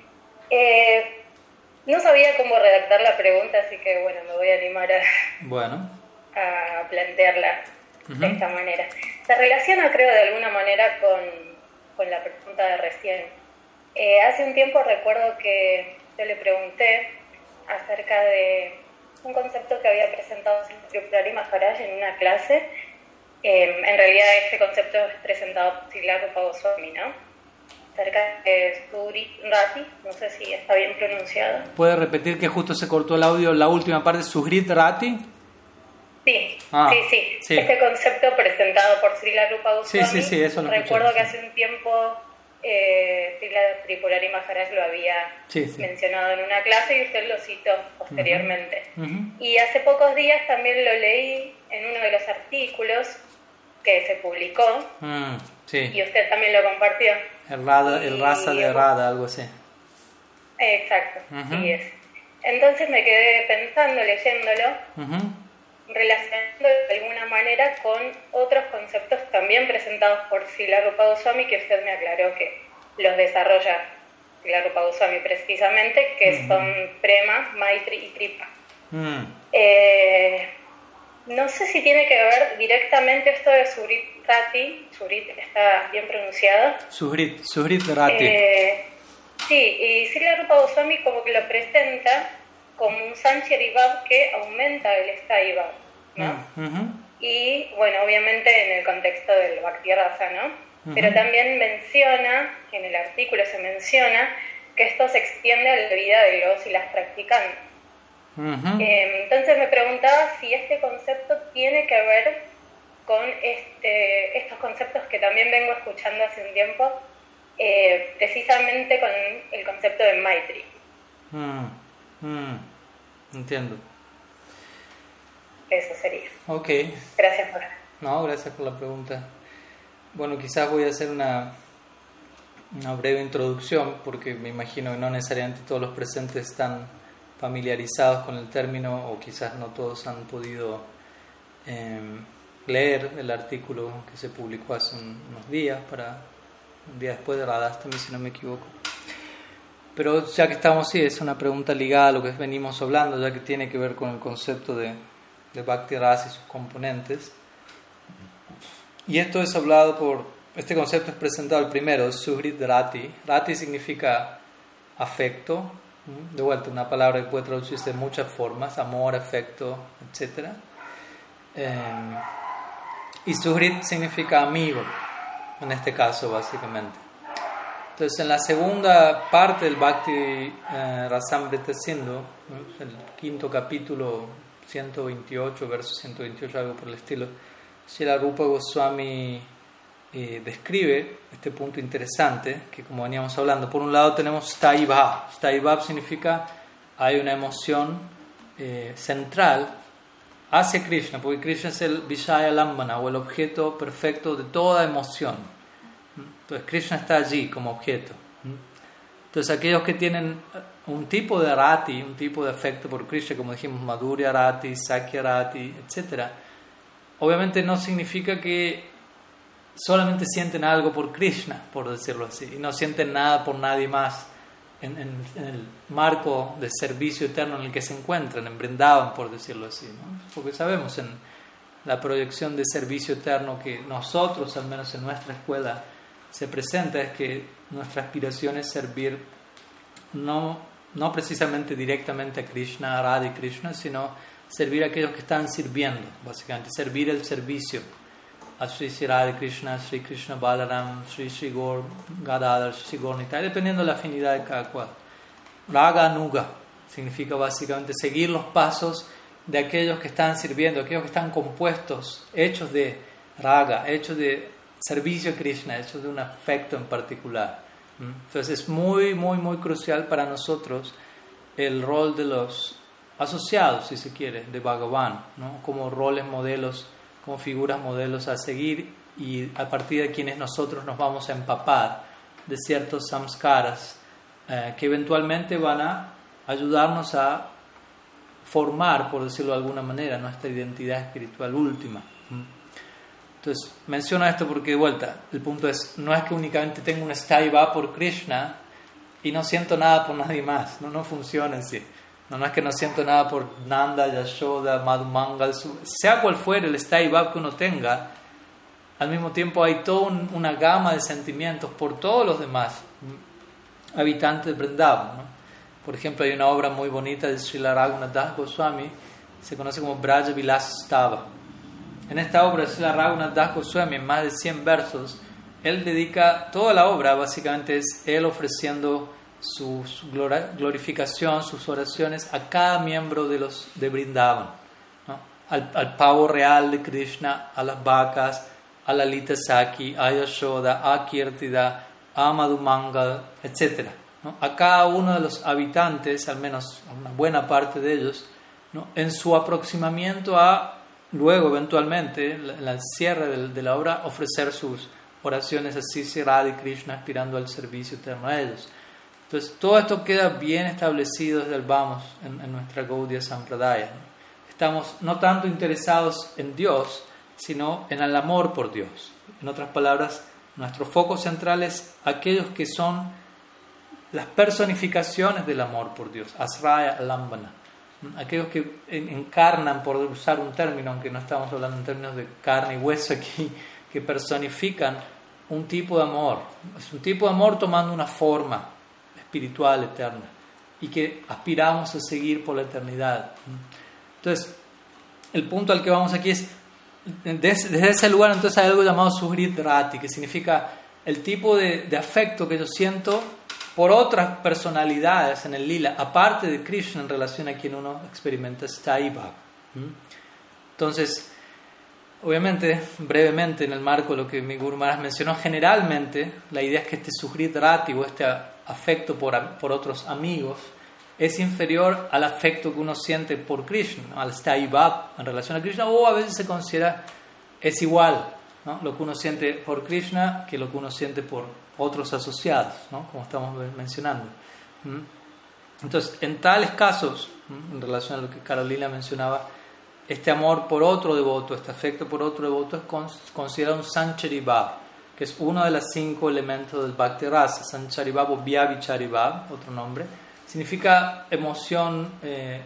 Eh, no sabía cómo redactar la pregunta, así que bueno, me voy a animar a, bueno. a plantearla de esta manera. Se relaciona, creo, de alguna manera con, con la pregunta de recién. Eh, hace un tiempo recuerdo que yo le pregunté acerca de un concepto que había presentado Tripurari Maharaj en una clase. Em, en realidad este concepto es presentado por Sila Goswami, ¿no? Acerca de Surit Rati, no sé si está bien pronunciado. ¿Puede repetir que justo se cortó el audio la última parte, Surit Rati? Sí, ah, sí, sí, Este concepto presentado por Srila Rupa Goswami. Sí, sí, sí, eso lo Recuerdo que hace un tiempo eh, Sila Tripurari Maharaj lo había mencionado en una clase y usted lo citó posteriormente. Y hace pocos días también lo leí en uno de los artículos que se publicó mm, y usted también lo compartió. El, rada, el raza de Rada, algo así. Exacto, sí es. Entonces me quedé pensando, leyéndolo, relacionando de alguna manera con otros conceptos también presentados por Sila Rupa Goswami, que usted me aclaró que los desarrolla Sila Rupa Goswami precisamente, que son Prema, Maitri y Kripa. Mm. Eh, no sé si tiene que ver directamente esto de Surit Rati, Surit está bien pronunciado. Surit, Surit Rati. Eh, sí, y Sila Rupa Goswami como que lo presenta como un Sancharivav que aumenta el Sthaivab. ¿no? Y bueno, obviamente en el contexto del Bhakti ¿no? Pero también menciona, en el artículo se menciona, que esto se extiende a la vida de los y las practicantes. Em, entonces me preguntaba preguntaba si este concepto tiene que ver con este, estos conceptos que también vengo escuchando hace un tiempo, eh, precisamente con el concepto de Maitri. Mm, entiendo. Eso sería. Ok. Gracias por... No, gracias por la pregunta. Bueno, quizás voy a hacer una, una breve introducción porque me imagino que no necesariamente todos los presentes están familiarizados con el término o quizás no todos han podido em, leer el artículo que se publicó hace unos días, para un día después de Radhastami, si no me equivoco. Pero ya que estamos, sí, es una pregunta ligada a lo que venimos hablando, ya que tiene que ver con el concepto de, de Bhakti Rasa y sus componentes. Y esto es hablado por, este concepto es presentado el primero, Suhrit Rati. Rati significa afecto, de vuelta una palabra que puede traducirse de muchas formas, amor, afecto, etc. Y Suhrit significa amigo, en este caso básicamente. Entonces en la segunda parte del Bhakti eh, Rasamrita Sindhu, el quinto capítulo 128, verso 128, algo por el estilo, Srila Rupa Goswami eh, describe este punto interesante que como veníamos hablando, por un lado tenemos Staibab. Staibab significa hay una emoción eh, central hacia Krishna, porque Krishna es el Vishaya Lambana o el objeto perfecto de toda emoción. Entonces Krishna está allí como objeto. Entonces aquellos que tienen un tipo de rati, un tipo de afecto por Krishna, como dijimos, Madhurya rati, Sakya rati, etc., obviamente no significa que solamente sienten algo por Krishna, por decirlo así, y no sienten nada por nadie más en, el marco de servicio eterno en el que se encuentran, en Brindavan, por decirlo así. Porque sabemos en la proyección de servicio eterno que nosotros, al menos en nuestra escuela, se presenta es que nuestra aspiración es servir no, no precisamente directamente a Krishna, a Radha y Krishna, sino servir a aquellos que están sirviendo, básicamente, servir el servicio a Sri Sri Radha Krishna, Sri Krishna Balaram, Sri Sri Gaur, Gadadhar, Sri Gornitai, dependiendo de la afinidad de cada cual. Raga Nuga significa básicamente seguir los pasos de aquellos que están sirviendo, aquellos que están compuestos, hechos de raga, hechos de servicio a Krishna, hechos de un afecto en particular. Entonces es muy, muy, muy crucial para nosotros el rol de los asociados, si se quiere, de Bhagavan, ¿no? como roles, modelos como figuras modelos a seguir y a partir de quienes nosotros nos vamos a empapar de ciertos samskaras eh, que eventualmente van a ayudarnos a formar, por decirlo de alguna manera, nuestra identidad espiritual última. Entonces, menciono esto porque de vuelta, el punto es, no es que únicamente tengo un staiva por Krishna y no siento nada por nadie más, no, no funciona así. No, es que no siento nada por Nanda, Yashoda, Madhumangal, sea cual fuera el stay que uno tenga, al mismo tiempo hay toda una gama de sentimientos por todos los demás habitantes de Vrindavan. Por ejemplo, hay una obra muy bonita de Srila Raghunath Goswami, se conoce como Braja Vilas Stava. En esta obra, Srila Raghunath Goswami, en más de 100 versos, él dedica toda la obra, básicamente es él ofreciendo su, glorificación, sus oraciones a cada miembro de los de Brindavan, al, pavo real de Krishna, a las vacas, a la Lita Saki, a Yashoda, a Kirtida, a Madhumangal, etc. A cada uno de los habitantes, al menos una buena parte de ellos, en su aproximamiento a, luego eventualmente, en el cierre de, la obra, ofrecer sus oraciones a Sisi Radha Krishna aspirando al servicio eterno a ellos. Entonces, todo esto queda bien establecido desde el vamos en, nuestra Gaudiya Sampradaya. Estamos no tanto interesados en Dios, sino en el amor por Dios. En otras palabras, nuestro foco central es aquellos que son las personificaciones del amor por Dios, Asraya Lambana. Aquellos que encarnan, por usar un término, aunque no estamos hablando en términos de carne y hueso aquí, que personifican un tipo de amor. Es un tipo de amor tomando una forma, espiritual eterna y que aspiramos a seguir por la eternidad. Entonces, el punto al que vamos aquí es, desde, ese lugar entonces hay algo llamado Sugrit Rati, que significa el tipo de, de, afecto que yo siento por otras personalidades en el lila, aparte de Krishna en relación a quien uno experimenta Staiva. Entonces, obviamente, brevemente, en el marco de lo que mi Guru Maharaj mencionó, generalmente la idea es que este sujrit rati o este afecto por, por otros amigos es inferior al afecto que uno siente por Krishna, al Staibab en relación a Krishna, o a veces se considera es igual ¿no? lo que uno siente por Krishna que lo que uno siente por otros asociados, ¿no? como estamos mencionando. Entonces, en tales casos, en relación a lo que Carolina mencionaba, este amor por otro devoto, este afecto por otro devoto es considerado un Sanchari Bhav, que es uno de los cinco elementos del Bhakti Rasa. Sanchari Bhav o Vyavichari Bhav, otro nombre, significa emoción eh,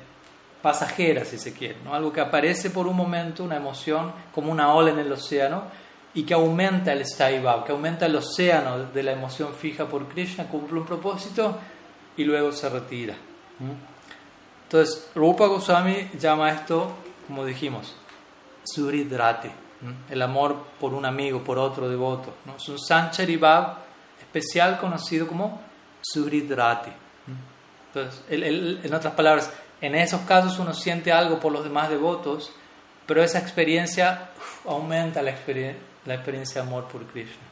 pasajera, si se quiere, ¿no? algo que aparece por un momento, una emoción como una ola en el océano y que aumenta el Bhav, que aumenta el océano de la emoción fija por Krishna, cumple un propósito y luego se retira. Entonces, Rupa Goswami llama esto, como dijimos, Suridrati, el amor por un amigo, por otro devoto. ¿no? Es un Sanchari Bhav especial conocido como Suridrati. Entonces, en otras palabras, en esos casos uno siente algo por los demás devotos, pero esa experiencia aumenta la, la experiencia de amor por Krishna.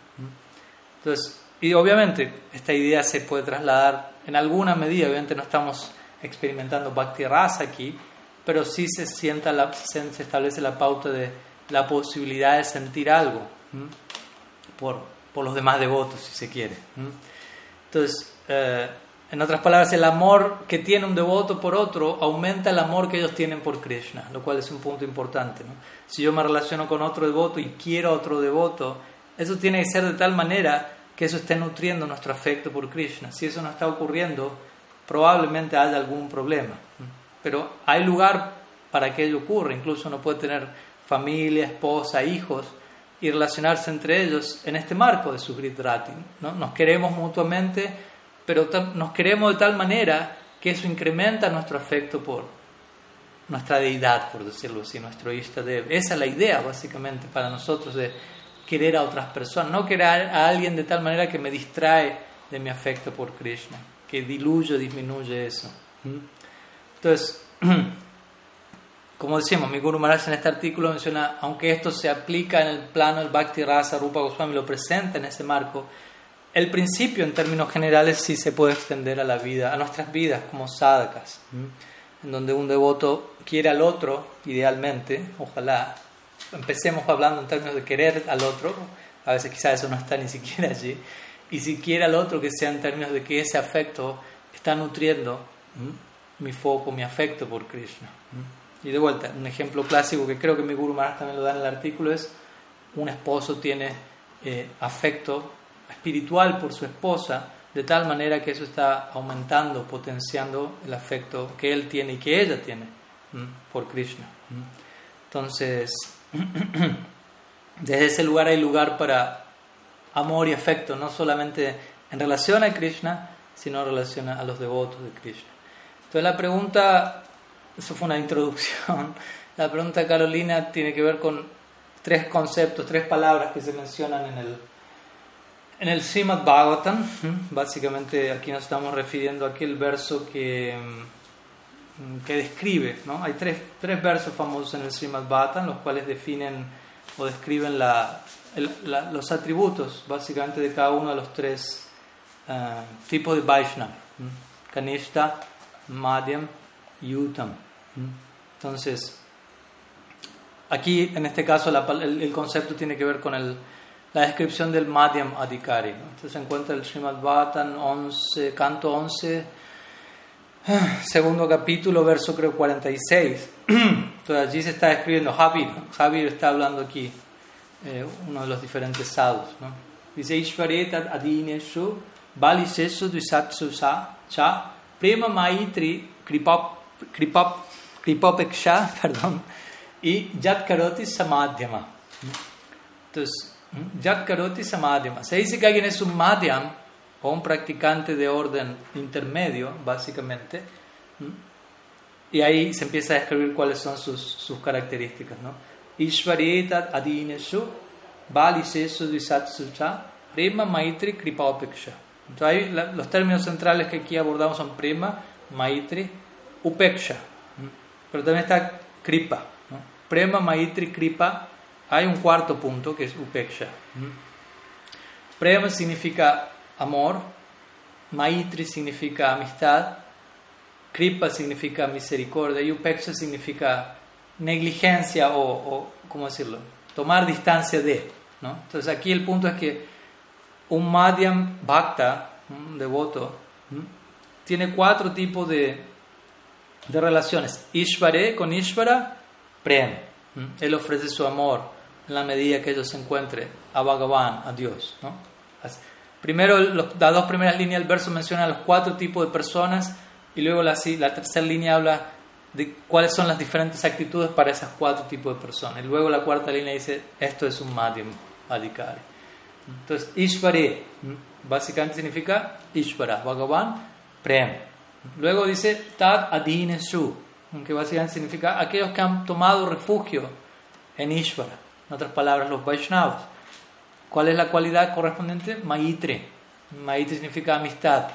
Entonces, y obviamente esta idea se puede trasladar en alguna medida, obviamente no estamos experimentando Bhakti Rasa aquí, pero sí se, sienta la, se establece la pauta de la posibilidad de sentir algo por, por, los demás devotos, si se quiere. Entonces, eh, en otras palabras, el amor que tiene un devoto por otro aumenta el amor que ellos tienen por Krishna, lo cual es un punto importante. Si yo me relaciono con otro devoto y quiero otro devoto, eso tiene que ser de tal manera que eso esté nutriendo nuestro afecto por Krishna. Si eso no está ocurriendo, probablemente haya algún problema. Pero hay lugar para que ello ocurra. Incluso uno puede tener familia, esposa, hijos y relacionarse entre ellos en este marco de su Rati. ¿no? Nos queremos mutuamente pero nos queremos de tal manera que eso incrementa nuestro afecto por nuestra deidad, por decirlo así, nuestro Ishtadev. Esa es la idea, básicamente, para nosotros de querer a otras personas, no querer a alguien de tal manera que me distrae de mi afecto por Krishna, que diluye, disminuye eso. ¿Mm? Entonces, como decimos, mi Guru Maharaj en este artículo menciona, aunque esto se aplica en el plano del Bhakti Rasa, Rupa Goswami lo presenta en ese marco, el principio, en términos generales, sí se puede extender a la vida, a nuestras vidas como sadhakas, en donde un devoto quiere al otro, idealmente, ojalá. Empecemos hablando en términos de querer al otro, a veces quizás eso no está ni siquiera allí, y si quiere al otro que sea en términos de que ese afecto está nutriendo mi foco, mi afecto por Krishna. Y de vuelta, un ejemplo clásico que creo que mi Guru Maharaj también lo da en el artículo es un esposo tiene eh, afecto espiritual por su esposa, de tal manera que eso está aumentando, potenciando el afecto que él tiene y que ella tiene por Krishna. Entonces, desde ese lugar hay lugar para amor y afecto, no solamente en relación a Krishna, sino en relación a los devotos de Krishna. Entonces la pregunta, eso fue una introducción, la pregunta Carolina tiene que ver con tres conceptos, tres palabras que se mencionan en el en el Srimad Bhagavatam, básicamente aquí nos estamos refiriendo a aquel verso que, mm, que describe, ¿no? Hay tres, tres versos famosos en el Srimad Bhagavatam, los cuales definen o describen la, los atributos, básicamente, de cada uno de los tres uh, tipos de Vaishnava, Kanishta, Madhyam y Uttam. Entonces, aquí en este caso el concepto tiene que ver con el la descripción del Madhyam Adhikari. Entonces se encuentra el Srimad Bhattan 11, canto 11, segundo capítulo, verso creo 46. Entonces allí se está describiendo Javier. Javier está hablando aquí, eh, uno de los diferentes sadhus. ¿no? Dice Ishvaretat Adineshu Balisesu Dvisatsu Sa Cha Prema Maitri Kripop Kripopeksha perdón, y Yat Karoti Samadhyama. Entonces, Yat Karoti Samadhyama. Se dice que alguien es un madhyam o un practicante de orden intermedio, básicamente. Y ahí se empieza a describir cuáles son sus, sus características. ¿no? Ishvarietat adineshu balisesu disatsucha prema maitri kripaopeksha. Entonces ahí los términos centrales que aquí abordamos son prema, maitri, upeksha. Pero también está kripa. Prema, Maitri, Kripa. Hay un cuarto punto que es Upeksha. Prema significa amor, Maitri significa amistad, Kripa significa misericordia y Upeksha significa negligencia o, o ¿cómo decirlo? Tomar distancia de. ¿no? Entonces aquí el punto es que un Madhyam Bhakta, un devoto, tiene cuatro tipos de, de relaciones. Ishvare con Ishvara, Prem. Él ofrece su amor en la medida que ellos se encuentre a Bhagavan, a Dios. ¿no? Primero, las dos primeras líneas del verso mencionan los cuatro tipos de personas y luego la, la tercera línea habla de cuáles son las diferentes actitudes para esas cuatro tipos de personas. Y luego la cuarta línea dice, esto es un Madhyam Adhikari. Entonces, Ishvare, básicamente significa Ishvara, Bhagavan, Prem. Luego dice Tad Adinesu, que básicamente significa aquellos que han tomado refugio en Ishvara. En otras palabras, los Vaishnavas. ¿Cuál es la cualidad correspondiente? Maitre. Maitre significa amistad.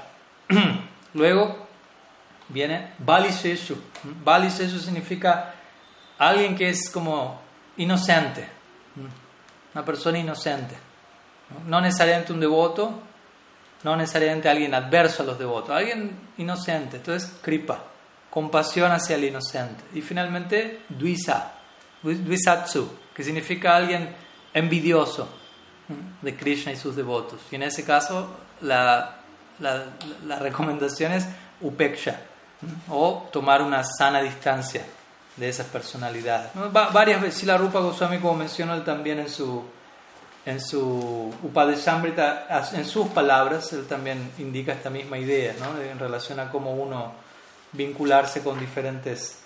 Luego viene Balisesu. Balisesu significa alguien que es como inocente. Una persona inocente. No necesariamente un devoto, no necesariamente alguien adverso a los devotos, alguien inocente. Entonces, kripa, compasión hacia el inocente. Y finalmente, duisa, duisatsu, que significa alguien envidioso de Krishna y sus devotos. Y en ese caso, la, la, recomendación es upeksha, o tomar una sana distancia de esas personalidades. varias veces, la Rupa Goswami, como mencionó él también en su en su en sus palabras, él también indica esta misma idea, ¿no? en relación a cómo uno vincularse con diferentes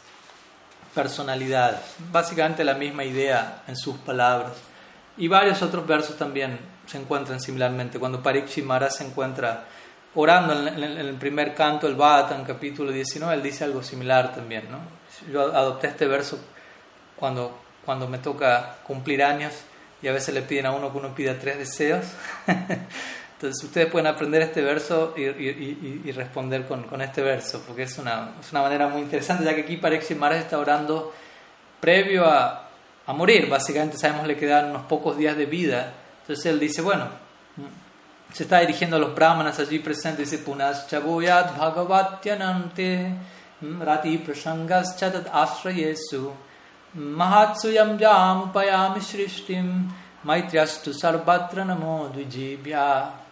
personalidades. Básicamente la misma idea en sus palabras. Y varios otros versos también se encuentran similarmente. Cuando Parikshit se encuentra orando en, el primer canto del Bhatan, capítulo 19, él dice algo similar también. ¿no? Yo adopté este verso cuando, cuando me toca cumplir años y a veces le piden a uno que uno pida tres deseos. Entonces ustedes pueden aprender este verso y, y, y, responder con, con, este verso, porque es una, es una, manera muy interesante, ya que aquí Parexi Maharaj está orando previo a, a, morir, básicamente sabemos le quedan unos pocos días de vida, entonces él dice, bueno, se está dirigiendo a los brahmanas allí presentes, dice, Punas chabuyat bhagavatyanante rati prasangas chatat asrayesu Mahatsuyam jam upayami srishtim maitriastu sarvatra namo dvijibhya.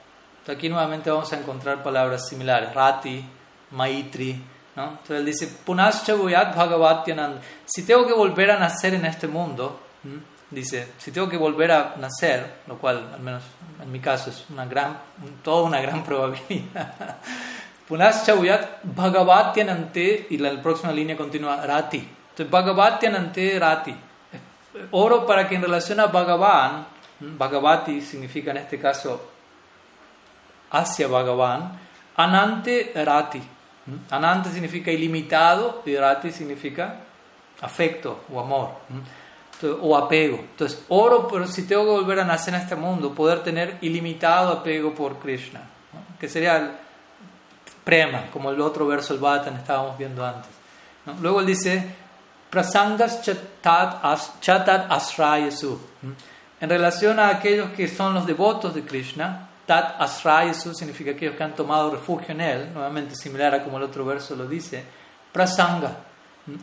Aquí nuevamente vamos a encontrar palabras similares. Rati, Maitri. ¿no? Entonces él dice, Punascha Bhagavatyanand. Si tengo que volver a nacer en este mundo, dice, si tengo que volver a nacer, lo cual al menos en mi caso es una gran, toda una gran probabilidad. Punascha Bhagavatyanante y la próxima línea continúa Rati. Entonces, ante Rati. Oro para que en relación a Bhagavan, Bhagavati significa en este caso hacia Bhagavan, Anante Rati. Anante significa ilimitado y Rati significa afecto o amor o apego. Entonces, oro, pero si tengo que volver a nacer en este mundo, poder tener ilimitado apego por Krishna, que sería el prema, como el otro verso, el Bhatan, estábamos viendo antes. Luego él dice, prasangas chatat asrayasu. En relación a aquellos que son los devotos de Krishna, tat asrayasu significa aquellos que han tomado refugio en él, nuevamente similar a como el otro verso lo dice. Prasanga,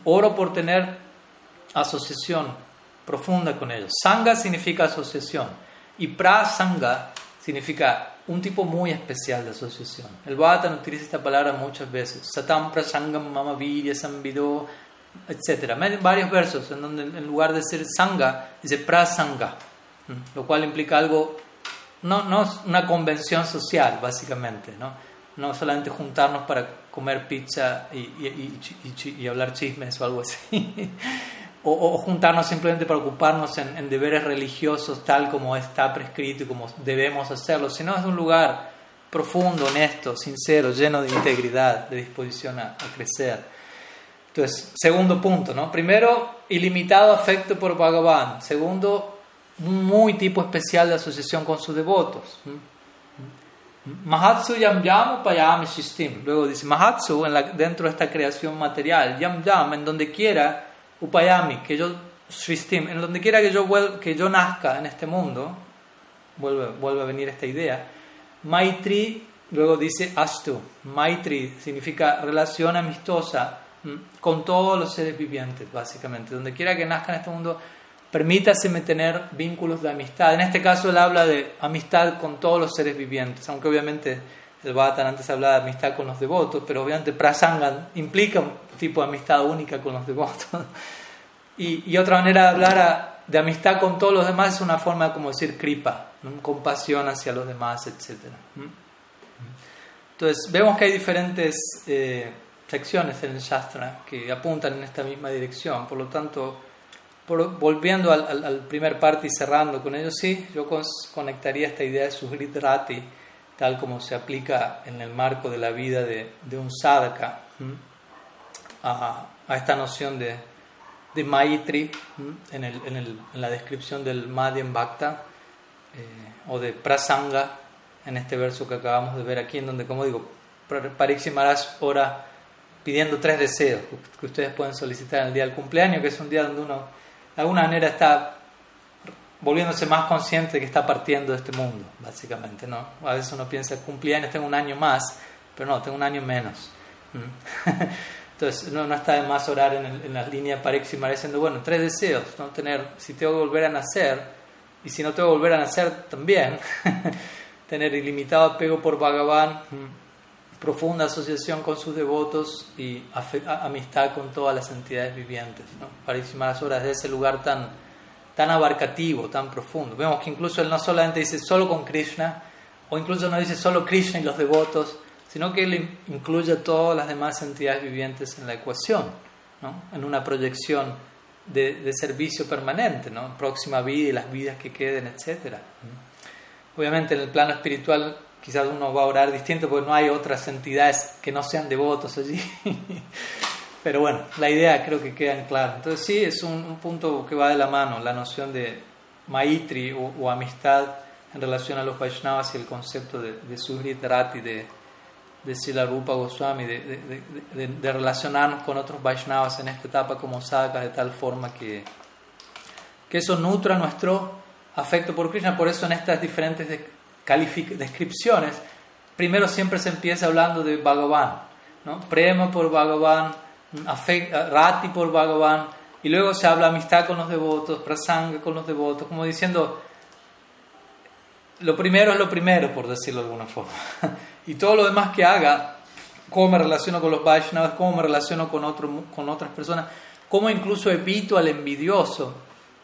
oro por tener asociación profunda con ellos. Sanga significa asociación y prasanga significa un tipo muy especial de asociación. El Bhattan utiliza esta palabra muchas veces. Satam prasangam mama vidya samvido etcétera. Varios versos en donde en lugar de ser sanga, dice prasanga, lo cual implica algo, no, no una convención social, básicamente, ¿no? no solamente juntarnos para comer pizza y, y, y, hablar chismes o algo así, o, juntarnos simplemente para ocuparnos en, en, deberes religiosos tal como está prescrito y como debemos hacerlo, sino es un lugar profundo, honesto, sincero, lleno de integridad, de disposición a, a crecer. Entonces, segundo punto, ¿no? Primero, ilimitado afecto por Bhagavan. Segundo, un muy tipo especial de asociación con sus devotos. Mahatsu yam yam payami sistim. Luego dice Mahatsu dentro de esta creación material, yam yam, en donde quiera upayami, que yo, Sristim, en donde quiera que yo, que yo nazca en este mundo, vuelve, vuelve a venir esta idea, Maitri luego dice astu, Maitri significa relación amistosa con todos los seres vivientes, básicamente, donde quiera que nazca en este mundo, permítaseme tener vínculos de amistad. En este caso él habla de amistad con todos los seres vivientes, aunque obviamente el Bhattan antes hablaba de amistad con los devotos, pero obviamente prasanga implica un tipo de amistad única con los devotos. Y, otra manera de hablar de amistad con todos los demás es una forma como decir kripa, compasión hacia los demás, etc. Entonces vemos que hay diferentes eh, secciones en el Shastra que apuntan en esta misma dirección, por lo tanto, volviendo al, primer parte y cerrando con ello, sí, yo conectaría esta idea de Sugritrati tal como se aplica en el marco de la vida de, un sadhaka, a, esta noción de, de Maitri en, el, en, el, en, la descripción del Madhyan Bhakta eh, o de Prasanga en este verso que acabamos de ver aquí, en donde, como digo, Parikshit Maharaj ora pidiendo tres deseos que ustedes pueden solicitar en el día del cumpleaños, que es un día donde uno de alguna manera está volviéndose más consciente que está partiendo de este mundo, básicamente, ¿no? A veces uno piensa, cumpleaños, tengo un año más, pero no, tengo un año menos. Entonces, no, no está de más orar en, las líneas paréximas diciendo, bueno, tres deseos, ¿no? Tener, si tengo que volver a nacer, y si no tengo que volver a nacer también, tener ilimitado apego por Bhagavan, profunda asociación con sus devotos y amistad con todas las entidades vivientes, ¿no? Paréximas horas de ese lugar tan tan abarcativo, tan profundo. Vemos que incluso él no solamente dice solo con Krishna, o incluso no dice solo Krishna y los devotos, sino que él incluye todas las demás entidades vivientes en la ecuación, ¿no? en una proyección de, de, servicio permanente, ¿no? próxima vida y las vidas que queden, etc. Obviamente en el plano espiritual quizás uno va a orar distinto porque no hay otras entidades que no sean devotos allí. Pero bueno, la idea creo que queda en claro. Entonces sí, es un, punto que va de la mano, la noción de maitri o, amistad en relación a los Vaishnavas y el concepto de, de Sugritarati, de, de Sila Rupa Goswami, de, de, relacionarnos con otros Vaishnavas en esta etapa como sadhakas de tal forma que, que eso nutra nuestro afecto por Krishna. Por eso en estas diferentes descripciones, primero siempre se empieza hablando de Bhagavan, ¿no? Prema por Bhagavan, Rati por Bhagavan, y luego se habla amistad con los devotos, prasanga con los devotos, como diciendo, lo primero es lo primero, por decirlo de alguna forma. y todo lo demás que haga, cómo me relaciono con los Vaishnavas, cómo me relaciono con, otro, con otras personas, cómo incluso evito al envidioso,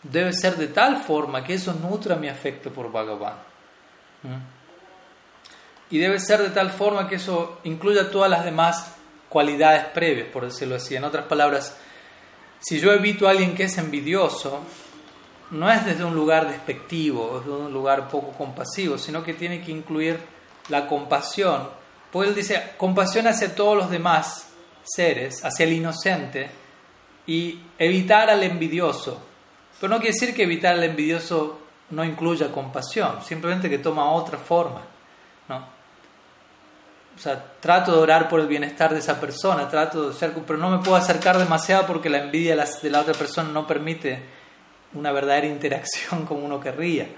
debe ser de tal forma que eso nutra mi afecto por Bhagavan. Y debe ser de tal forma que eso incluya todas las demás cualidades previas, por decirlo así. En otras palabras, si yo evito a alguien que es envidioso, no es desde un lugar despectivo, desde un lugar poco compasivo, sino que tiene que incluir la compasión. Pues él dice, compasión hacia todos los demás seres, hacia el inocente, y evitar al envidioso. Pero no quiere decir que evitar al envidioso no incluya compasión, simplemente que toma otra forma. ¿no? o sea, trato de orar por el bienestar de esa persona, trato de ser, pero no me puedo acercar demasiado porque la envidia de la otra persona no permite una verdadera interacción como uno querría.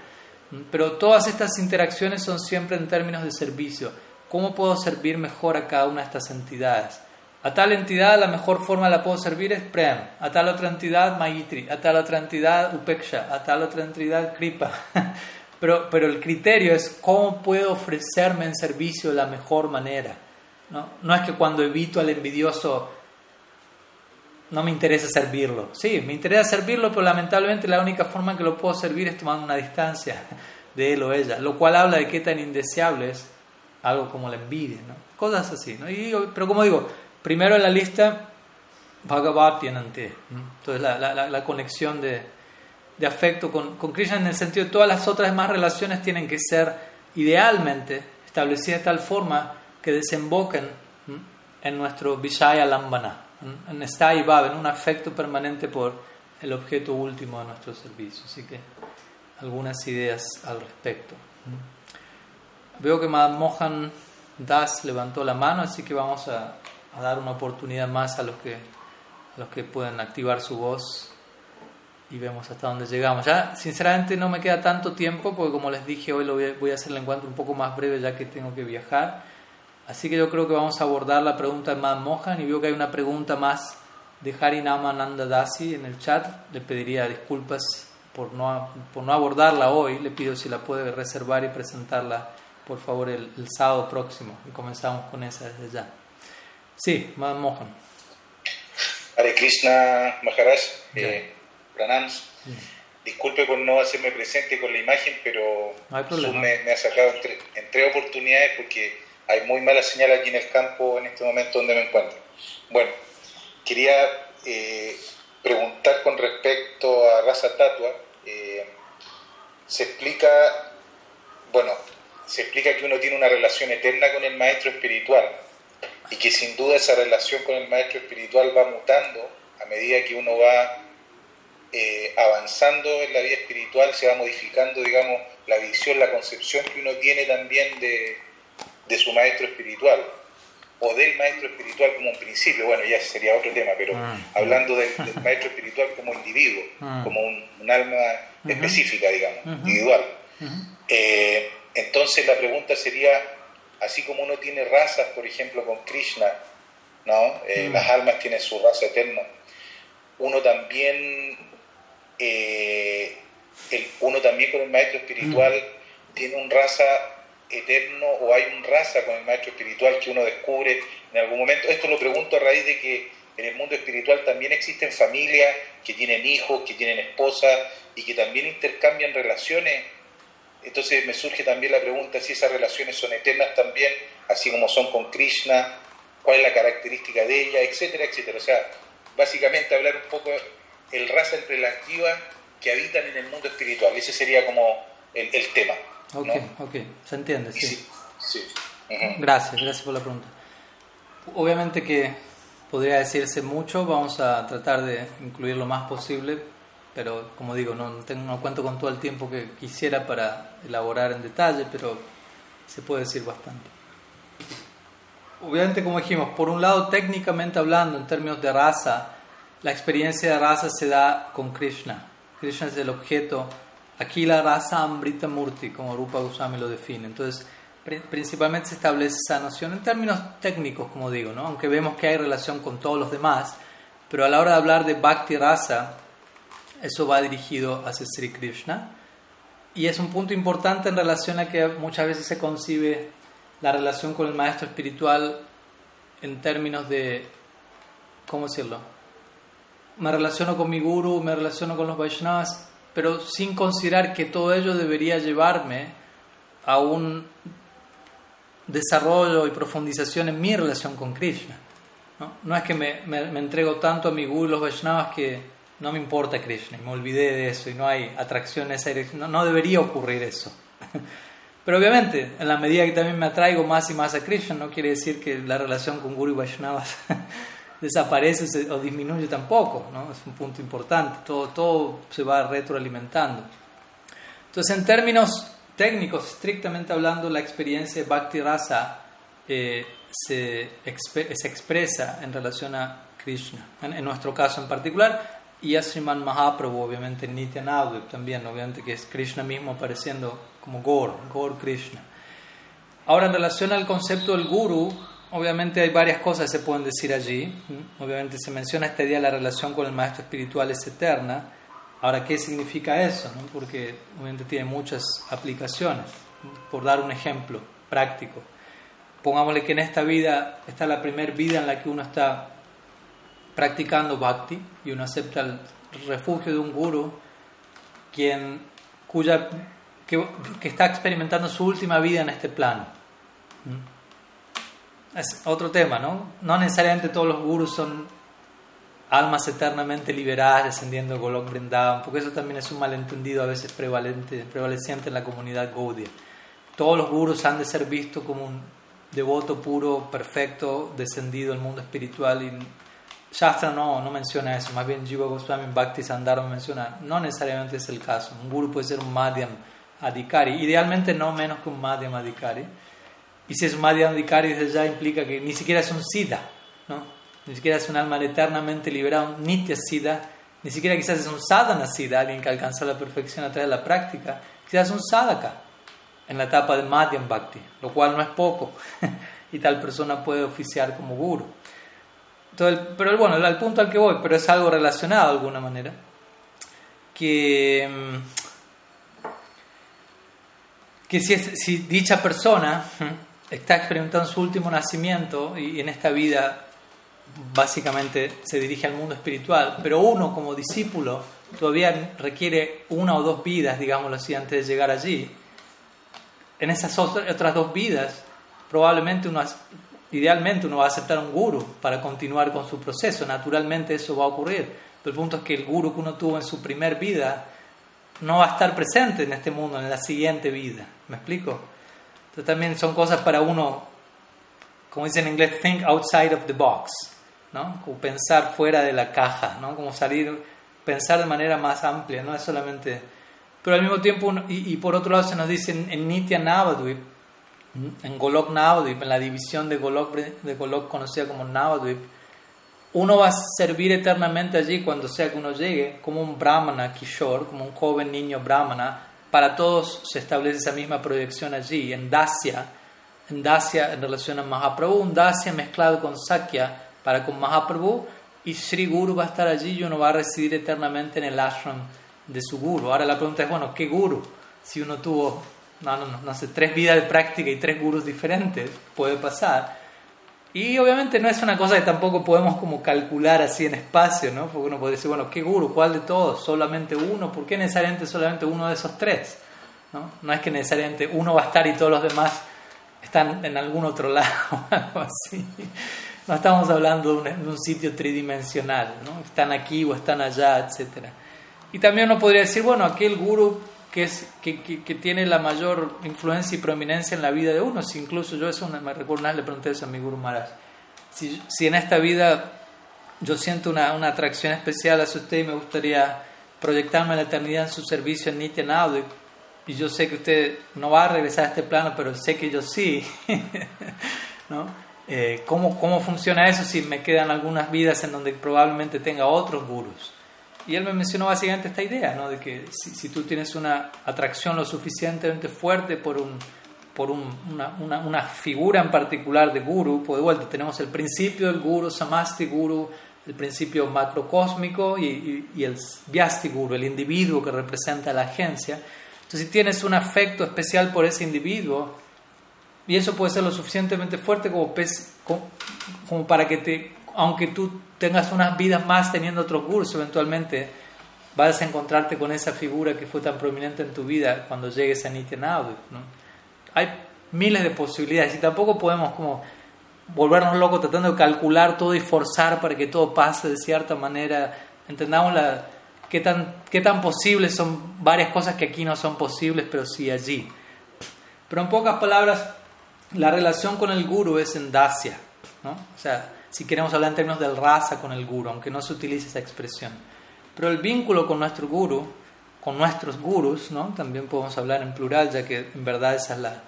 Pero todas estas interacciones son siempre en términos de servicio. ¿Cómo puedo servir mejor a cada una de estas entidades? A tal entidad la mejor forma la puedo servir es Prem, a tal otra entidad Maitri, a tal otra entidad Upeksha, a tal otra entidad Kripa. Pero, pero el criterio es cómo puedo ofrecerme en servicio de la mejor manera. ¿no? no es que cuando evito al envidioso no me interesa servirlo. Sí, me interesa servirlo, pero lamentablemente la única forma en que lo puedo servir es tomando una distancia de él o ella, lo cual habla de qué tan indeseable es algo como la envidia, ¿no? cosas así. ¿no? Y pero como digo, primero en la lista, Bhagavad Gita. Entonces la, la, la conexión de, de afecto con, con Krishna en el sentido de todas las otras demás relaciones tienen que ser idealmente establecidas de tal forma que desemboquen en nuestro Vishaya Lambana, en Stai en un afecto permanente por el objeto último de nuestro servicio. Así que algunas ideas al respecto. Veo que Madame Mohan Das levantó la mano, así que vamos a, a dar una oportunidad más a los que los que pueden activar su voz y vemos hasta dónde llegamos. Ya, sinceramente, no me queda tanto tiempo porque, como les dije, hoy lo voy a, hacer el encuentro un poco más breve ya que tengo que viajar. Así que yo creo que vamos a abordar la pregunta de Mad Mohan y veo que hay una pregunta más de Harinama Nanda Dasi en el chat. Le pediría disculpas por no, por no abordarla hoy. Le pido si la puede reservar y presentarla, por favor, el, sábado próximo. Y comenzamos con esa desde ya. Sí, Mohan. Hare Krishna Maharaj. Eh, Pranams. Disculpe por no hacerme presente con la imagen, pero me, ha sacado en, tres oportunidades porque hay muy mala señal aquí en el campo en este momento donde me encuentro. Bueno, quería eh, preguntar con respecto a raza tatua. Eh, se explica, bueno, se explica que uno tiene una relación eterna con el maestro espiritual y que sin duda esa relación con el maestro espiritual va mutando a medida que uno va eh, avanzando en la vida espiritual se va modificando, digamos, la visión, la concepción que uno tiene también de, su maestro espiritual o del maestro espiritual como un principio, bueno, ya sería otro tema, pero ah, hablando del, maestro espiritual como individuo, ah. como un, alma específica, digamos, individual. Eh, entonces la pregunta sería, así como uno tiene razas, por ejemplo, con Krishna, ¿no? Eh, las almas tienen su raza eterna, uno también eh, el, uno también con el maestro espiritual mm. tiene un raza eterno o hay un raza con el maestro espiritual que uno descubre en algún momento. Esto lo pregunto a raíz de que en el mundo espiritual también existen familias que tienen hijos, que tienen esposas y que también intercambian relaciones. Entonces me surge también la pregunta si esas relaciones son eternas también, así como son con Krishna, cuál es la característica de ella, etcétera, etcétera. O sea, básicamente hablar un poco el raza entre las jivas que habitan en el mundo espiritual. Ese sería como el, tema. Ok, ok, se entiende, sí. sí, Gracias, gracias por la pregunta. Obviamente que podría decirse mucho, vamos a tratar de incluir lo más posible, pero como digo, no, tengo, no cuento con todo el tiempo que quisiera para elaborar en detalle, pero se puede decir bastante. Obviamente, como dijimos, por un lado, técnicamente hablando, en términos de raza, la experiencia de raza se da con Krishna. Krishna es el objeto. Aquí la raza Amrita Murti, como Rupa Goswami lo define. Entonces, principalmente se establece esa noción en términos técnicos, como digo, ¿no? aunque vemos que hay relación con todos los demás, pero a la hora de hablar de Bhakti Rasa, eso va dirigido hacia Sri Krishna. Y es un punto importante en relación a que muchas veces se concibe la relación con el maestro espiritual en términos de, ¿cómo decirlo? me relaciono con mi guru, me relaciono con los Vaishnavas, pero sin considerar que todo ello debería llevarme a un desarrollo y profundización en mi relación con Krishna. No, es que me, me, entrego tanto a mi guru y los Vaishnavas que no me importa Krishna y me olvidé de eso y no hay atracción en esa dirección. No, no debería ocurrir eso. Pero obviamente, en la medida que también me atraigo más y más a Krishna, no quiere decir que la relación con Guru y Vaishnavas desaparece o disminuye tampoco, ¿no? es un punto importante, todo, todo se va retroalimentando. Entonces, en términos técnicos, estrictamente hablando, la experiencia de Bhakti Rasa eh, se, se, expresa en relación a Krishna, en, nuestro caso en particular, y a Sriman Mahaprabhu, obviamente Nityananda también, obviamente que es Krishna mismo apareciendo como Gaur, Gaur Krishna. Ahora, en relación al concepto del guru, obviamente hay varias cosas que se pueden decir allí. Obviamente se menciona este día la relación con el maestro espiritual es eterna. Ahora, ¿qué significa eso? Porque obviamente tiene muchas aplicaciones. Por dar un ejemplo práctico, pongámosle que en esta vida, esta es la primera vida en la que uno está practicando bhakti y uno acepta el refugio de un guru quien, cuya, que, está experimentando su última vida en este plano es otro tema, ¿no? No necesariamente todos los gurus son almas eternamente liberadas descendiendo de Golok Vrindavan, porque eso también es un malentendido a veces prevalente, prevaleciente en la comunidad Gaudiya. Todos los gurus han de ser vistos como un devoto puro, perfecto, descendido al mundo espiritual y Shastra no, no menciona eso, más bien Jiva Goswami Bhakti Sandharma menciona, no necesariamente es el caso, un guru puede ser un Madhyam Adhikari, idealmente no menos que un Madhyam Adhikari, y si es un Madhyamdikari desde ya implica que ni siquiera es un Siddha, ¿no? ni siquiera es un alma eternamente liberada, un nitya siddha, ni siquiera quizás es un sadhana siddha, alguien que alcanza la perfección a través de la práctica, quizás es un sadhaka en la etapa de Madhyam Bhakti, lo cual no es poco, y tal persona puede oficiar como guru. Pero bueno, el punto al que voy, pero es algo relacionado de alguna manera, que, mm, que si, dicha persona está experimentando su último nacimiento y en esta vida básicamente se dirige al mundo espiritual, pero uno como discípulo todavía requiere una o dos vidas, digámoslo así, antes de llegar allí. En esas otras dos vidas, probablemente uno, idealmente uno va a aceptar un guru para continuar con su proceso, naturalmente eso va a ocurrir, pero el punto es que el guru que uno tuvo en su primer vida no va a estar presente en este mundo, en la siguiente vida. ¿Me explico? Entonces también son cosas para uno, como dicen en inglés, think outside of the box, ¿no? Como pensar fuera de la caja, ¿no? Como salir, pensar de manera más amplia, no es solamente... Pero al mismo tiempo, y, por otro lado se nos dice en, Nitya Navadvip, en Golok Navadvip, en la división de Golok, de Golok conocida como Navadvip, uno va a servir eternamente allí cuando sea que uno llegue, como un brahmana kishore, como un joven niño brahmana, para todos se establece esa misma proyección allí, en Dasya, en Dasya en relación a Mahaprabhu, un Dasya mezclado con Sakya para con Mahaprabhu, y Sri Guru va a estar allí y uno va a residir eternamente en el ashram de su Guru. Ahora la pregunta es, bueno, ¿qué Guru? Si uno tuvo, no, no, no, no sé, tres vidas de práctica y tres gurus diferentes, puede pasar. Y obviamente no es una cosa que tampoco podemos como calcular así en espacio, ¿no? Porque uno puede decir, bueno, ¿qué guru? ¿Cuál de todos? ¿Solamente uno? ¿Por qué necesariamente solamente uno de esos tres? ¿No? no es que necesariamente uno va a estar y todos los demás están en algún otro lado o algo así. No estamos hablando de un, de un sitio tridimensional, ¿no? Están aquí o están allá, etc. Y también uno podría decir, bueno, aquel guru que, es, que, que, tiene la mayor influencia y prominencia en la vida de uno. Si incluso yo eso me recuerdo una vez le pregunté eso a mi Guru Maharaj. Si, si en esta vida yo siento una, una, atracción especial hacia usted y me gustaría proyectarme en la eternidad en su servicio en Nityanadu y yo sé que usted no va a regresar a este plano, pero sé que yo sí. ¿no? Eh, ¿cómo, ¿Cómo funciona eso si me quedan algunas vidas en donde probablemente tenga otros gurus? Y él me mencionó básicamente esta idea, ¿no? de que si, tú tienes una atracción lo suficientemente fuerte por, un, por un, una, figura en particular de guru, pues de vuelta tenemos el principio del guru, samasti guru, el principio macrocósmico y, el vyasti guru, el individuo que representa a la agencia. Entonces, si tienes un afecto especial por ese individuo, y eso puede ser lo suficientemente fuerte como para que te aunque tú tengas unas vidas más teniendo otros gurus, eventualmente vas a encontrarte con esa figura que fue tan prominente en tu vida cuando llegues a Nityanadu. ¿no? Hay miles de posibilidades y tampoco podemos como volvernos locos tratando de calcular todo y forzar para que todo pase de cierta manera. Entendamos la, qué, tan, qué tan posibles son varias cosas que aquí no son posibles, pero sí allí. Pero en pocas palabras, la relación con el guru es en Dacia. ¿no? O sea, si queremos hablar en términos del raza con el guru, aunque no se utilice esa expresión. Pero el vínculo con nuestro guru, con nuestros gurus, ¿no? también podemos hablar en plural, ya que en verdad esa es la,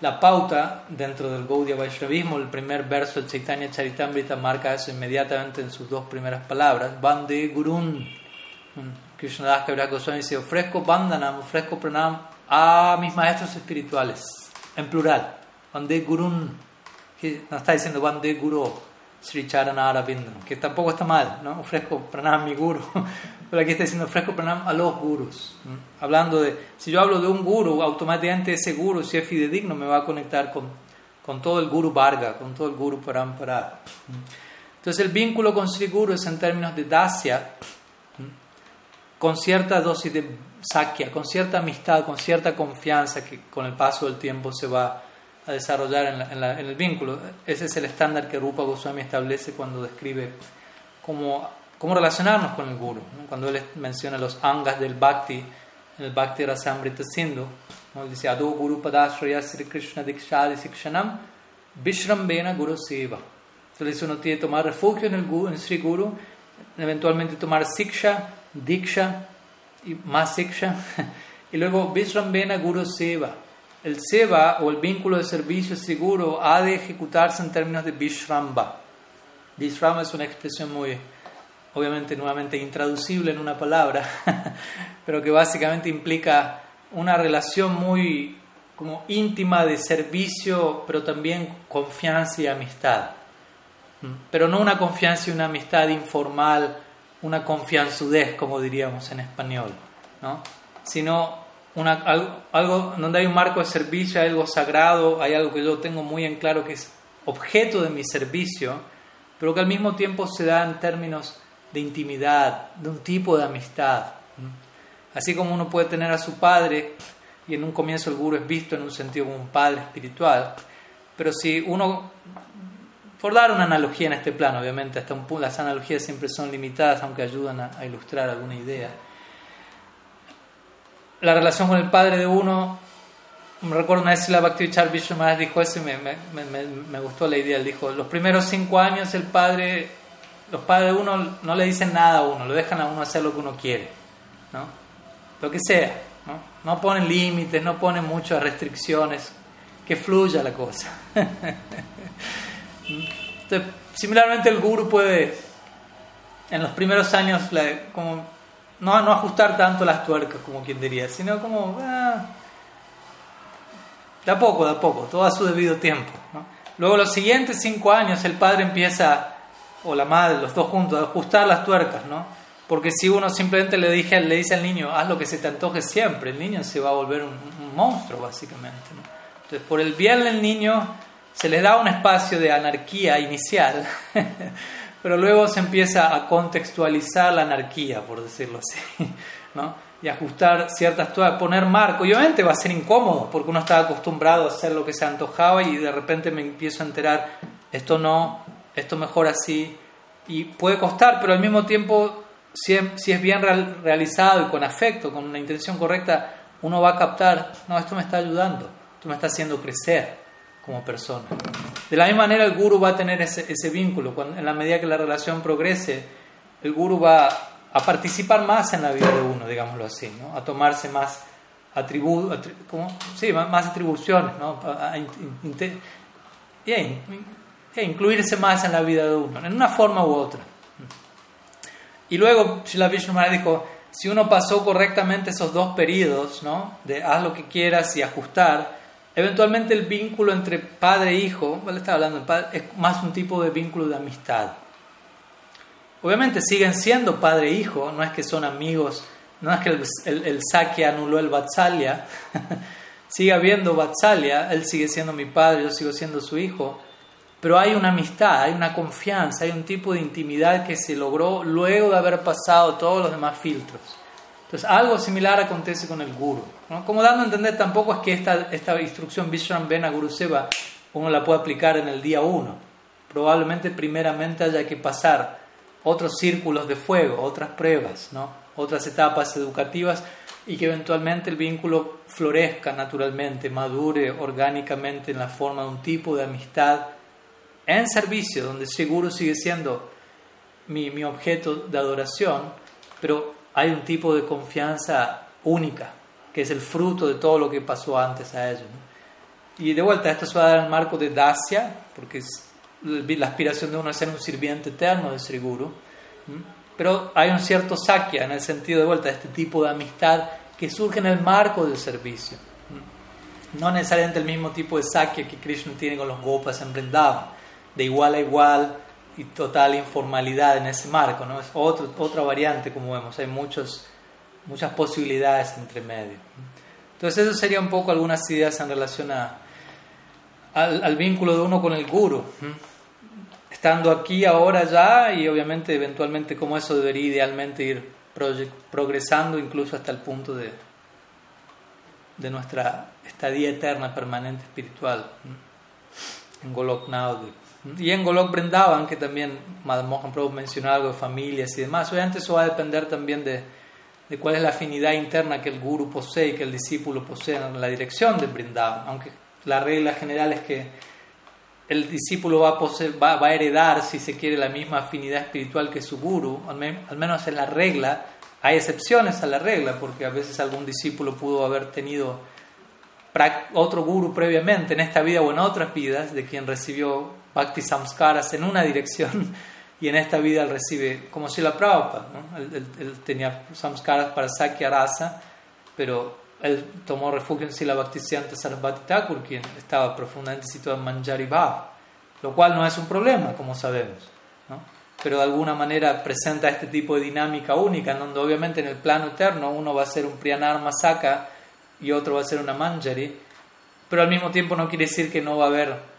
la pauta dentro del Gaudiya Vaishnavismo. El primer verso del Chaitanya Charitamrita marca eso inmediatamente en sus dos primeras palabras. Bande Gurun. Krishnadas Kaviraj Goswami dice: ofrezco Bandanam, ofrezco Pranam a mis maestros espirituales. En plural. Bande Gurun. No está diciendo Bande Guru Sri Charanara que tampoco está mal, ¿no? Ofrezco pranam mi guru, pero aquí está diciendo ofrezco pranam a los gurus. Hablando de, si yo hablo de un guru, automáticamente ese guru, si es fidedigno, me va a conectar con, con todo el guru Varga, con todo el guru Parampara. Entonces el vínculo con Sri Guru es en términos de dasya, con cierta dosis de sakya, con cierta amistad, con cierta confianza que con el paso del tiempo se va a desarrollar en, en, el vínculo. Ese es el estándar que Rupa Goswami establece cuando describe cómo, cómo relacionarnos con el Guru. Cuando él menciona los angas del Bhakti, en el Bhakti Rasamrita Sindhu, ¿no? él dice Adu Guru Padashraya Sri Krishna Dikshadi Sikshanam Vishrambena Guru Seva. Entonces uno tiene que tomar refugio en el Guru, en Sri Guru, eventualmente tomar Siksha, Diksha y más Siksha, y luego Vishrambena Guru Seva el seva o el vínculo de servicio seguro ha de ejecutarse en términos de vishramba. Vishrama es una expresión muy, obviamente, nuevamente intraducible en una palabra, pero que básicamente implica una relación muy como íntima de servicio, pero también confianza y amistad. ¿Mm? Pero no una confianza y una amistad informal, una confianzudez, como diríamos en español, ¿no? sino una, algo, algo, donde hay un marco de servicio, hay algo sagrado, hay algo que yo tengo muy en claro que es objeto de mi servicio, pero que al mismo tiempo se da en términos de intimidad, de un tipo de amistad. Así como uno puede tener a su padre y en un comienzo el guru es visto en un sentido como un padre espiritual, pero si uno, por dar una analogía en este plano, obviamente hasta un las analogías siempre son limitadas, aunque ayudan a, ilustrar alguna idea, la relación con el padre de uno, me recuerdo una vez la Bhakti más dijo eso y me, me, gustó la idea, él dijo, los primeros cinco años el padre, los padres de uno no le dicen nada a uno, lo dejan a uno hacer lo que uno quiere, ¿no? lo que sea ¿no? ponen límites, no ponen muchas restricciones, que fluya la cosa. similarmente el guru puede, en los primeros años, como no, no, ajustar tanto las tuercas, como quien diría, sino como... Ah, de a poco, de a poco, todo a su debido tiempo. Luego los siguientes cinco años el padre empieza, o la madre, los dos juntos, a ajustar las tuercas, ¿no? Porque si uno simplemente le, dije, le dice al niño, haz lo que se te antoje siempre, el niño se va a volver un, monstruo, básicamente. Entonces, por el bien del niño se le da un espacio de anarquía inicial, pero luego se empieza a contextualizar la anarquía, por decirlo así, ¿no? y ajustar ciertas cosas, poner marco. Obviamente va a ser incómodo, porque uno está acostumbrado a hacer lo que se antojaba y de repente me empiezo a enterar, esto no, esto mejor así, y puede costar, pero al mismo tiempo si es, bien realizado y con afecto, con una intención correcta, uno va a captar, no, esto me está ayudando, esto me está haciendo crecer como persona. De la misma manera el guru va a tener ese, vínculo, en la medida que la relación progrese, el guru va a participar más en la vida de uno, digámoslo así, ¿no? a tomarse más, atribu sí, más atribuciones, ¿no? a, incluirse más en la vida de uno, en una forma u otra. Y luego Srila Vishnu dijo, si uno pasó correctamente esos dos periodos, ¿no? de haz lo que quieras y ajustar, eventualmente el vínculo entre padre e hijo, ¿vale? Estaba hablando padre, es más un tipo de vínculo de amistad. Obviamente siguen siendo padre e hijo, no es que son amigos, no es que el, el, anuló el Vatsalya, sigue habiendo Vatsalya, él sigue siendo mi padre, yo sigo siendo su hijo, pero hay una amistad, hay una confianza, hay un tipo de intimidad que se logró luego de haber pasado todos los demás filtros. Entonces, algo similar acontece con el guru. Como dando a entender, tampoco es que esta, esta instrucción Vishram Ben a Guru Seva uno la puede aplicar en el día uno. Probablemente, primeramente, haya que pasar otros círculos de fuego, otras pruebas, ¿no? otras etapas educativas y que eventualmente el vínculo florezca naturalmente, madure orgánicamente en la forma de un tipo de amistad en servicio, donde seguro sigue siendo mi, mi objeto de adoración, pero hay un tipo de confianza única, que es el fruto de todo lo que pasó antes a ello. Y de vuelta, esto se va a dar en el marco de Dacia, porque es la aspiración de uno es ser un sirviente eterno de Sri Guru. Pero hay un cierto sakya en el sentido de vuelta de este tipo de amistad que surge en el marco del servicio. No necesariamente el mismo tipo de sakya que Krishna tiene con los gopas en Vrindavan de igual a igual y total informalidad en ese marco, ¿no? Es otro, otra variante, como vemos, hay muchos, muchas posibilidades entre medio. Entonces, eso sería un poco algunas ideas en relación a, al, vínculo de uno con el guru, estando aquí ahora ya y obviamente eventualmente como eso debería idealmente ir progresando incluso hasta el punto de, de nuestra estadía eterna, permanente, espiritual en Golok y en Golok Brindavan, que también Madame Mohan Prabhu mencionó algo de familias y demás, obviamente eso va a depender también de, de, cuál es la afinidad interna que el guru posee y que el discípulo posee en la dirección de Brindavan, aunque la regla general es que el discípulo va a, va, a heredar, si se quiere, la misma afinidad espiritual que su guru, al, al menos en la regla, hay excepciones a la regla, porque a veces algún discípulo pudo haber tenido otro guru previamente en esta vida o en otras vidas, de quien recibió bhakti samskaras en una dirección y en esta vida él recibe, como si la Prabhupada, ¿no? él, tenía samskaras para Sakya Rasa, pero él tomó refugio en Sila Bhaktisiddhanta Sarasvati Thakur, quien estaba profundamente situado en Manjari Bhav, lo cual no es un problema, como sabemos, pero de alguna manera presenta este tipo de dinámica única, donde obviamente en el plano eterno uno va a ser un Priyanar Masaka y otro va a ser una Manjari, pero al mismo tiempo no quiere decir que no va a haber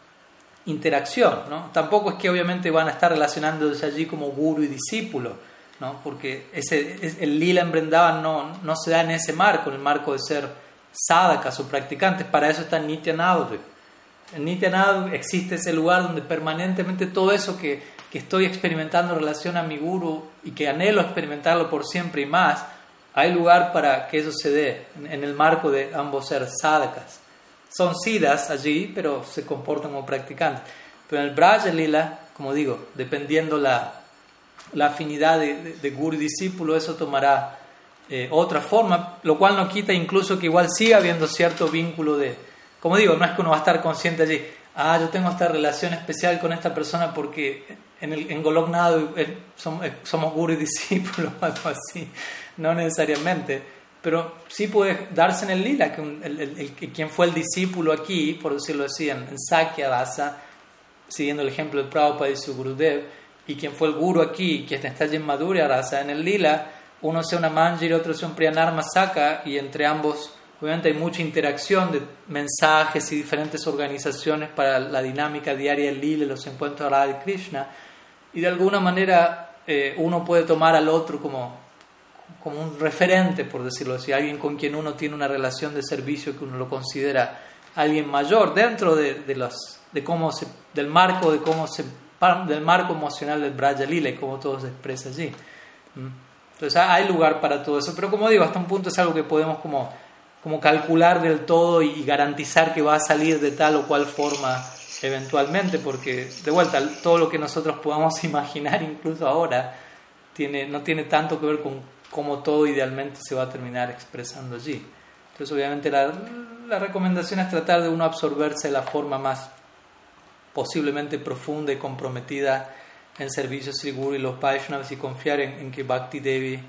interacción. ¿no? Tampoco es que obviamente van a estar relacionándose allí como guru y discípulo, ¿no? porque ese, el lila en no, no se da en ese marco, en el marco de ser sadhakas o practicantes. Para eso está Nityanadu. En Nityanadu existe ese lugar donde permanentemente todo eso que, que estoy experimentando en relación a mi guru y que anhelo experimentarlo por siempre y más, hay lugar para que eso se dé en, el marco de ambos ser sadhakas son sidas allí, pero se comportan como practicantes. Pero en el Braja Lila, como digo, dependiendo la, la afinidad de, de, guru y discípulo, eso tomará eh, otra forma, lo cual no quita incluso que igual siga habiendo cierto vínculo de, como digo, no es que uno va a estar consciente allí, ah, yo tengo esta relación especial con esta persona porque en, en Golognado eh, somos, eh, somos guru y discípulo, algo así, no necesariamente pero sí puede darse en el lila, que el, quien fue el discípulo aquí, por decirlo así, en, en Sakya Dasa, siguiendo el ejemplo de Prabhupada y su Gurudev, y quien fue el guru aquí, quien está en Madhurya Rasa, en el lila, uno sea una manjiri, otro sea un priyanar masaka, y entre ambos, obviamente hay mucha interacción de mensajes y diferentes organizaciones para la dinámica diaria del lila, los encuentros de Radha Krishna, y de alguna manera eh, uno puede tomar al otro como como un referente, por decirlo así, alguien con quien uno tiene una relación de servicio que uno lo considera alguien mayor dentro de, de los, de cómo se, del marco de cómo se, del marco emocional del Braja Lila y cómo todo se expresa allí. ¿Mm? Entonces hay lugar para todo eso, pero como digo, hasta un punto es algo que podemos como, como calcular del todo y garantizar que va a salir de tal o cual forma eventualmente, porque de vuelta, todo lo que nosotros podamos imaginar incluso ahora tiene, no tiene tanto que ver con cómo todo idealmente se va a terminar expresando allí. Entonces, obviamente, la, la recomendación es tratar de uno absorberse de la forma más posiblemente profunda y comprometida en servicio a Guru y los Vaishnavas y confiar en, que Bhakti Devi,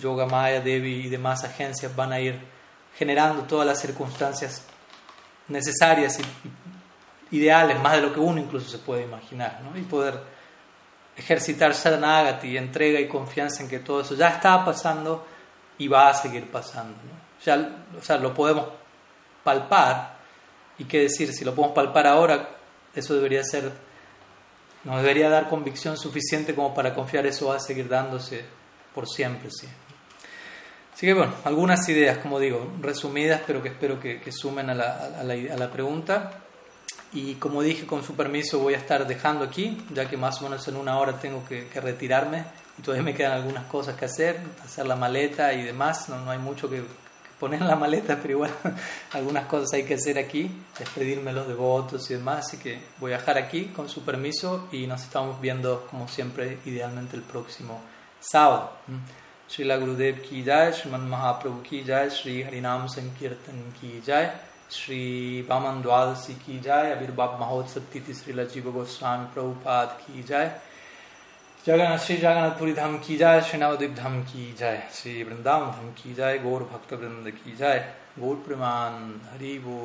Yoga Maya Devi y demás agencias van a ir generando todas las circunstancias necesarias y ideales, más de lo que uno incluso se puede imaginar, ¿no? y poder ejercitar Saranagati, entrega y confianza en que todo eso ya está pasando y va a seguir pasando. Ya, o sea, lo podemos palpar y qué decir, si lo podemos palpar ahora, eso debería ser, nos debería dar convicción suficiente como para confiar eso va a seguir dándose por siempre. ¿sí? Así que bueno, algunas ideas, como digo, resumidas, pero que espero que, que sumen a la, a, la, a la pregunta. Y como dije, con su permiso voy a estar dejando aquí, ya que más o menos en una hora tengo que, retirarme y todavía me quedan algunas cosas que hacer, hacer la maleta y demás. No, no hay mucho que, poner en la maleta, pero igual algunas cosas hay que hacer aquí, despedirme los devotos y demás. Así que voy a dejar aquí con su permiso y nos estamos viendo como siempre, idealmente el próximo sábado. Srila Gurudev ki jai, Sriman Mahaprabhu ki jai, Sri Harinam Sankirtan ki jai. Shri वामन द्वादशी की जाए, आविर्भाव महोत्सव तिथि श्री लजीव गोस्वामी प्रभुपाद की जाए, जगन्नाथ, श्री जगन्नाथपुरी धाम की जाए, श्री नवद्वीप धाम की जाए, श्री वृंदावन धाम की जाए, गौर भक्त वृंद की जाए गौर प्रमाण, हरि वो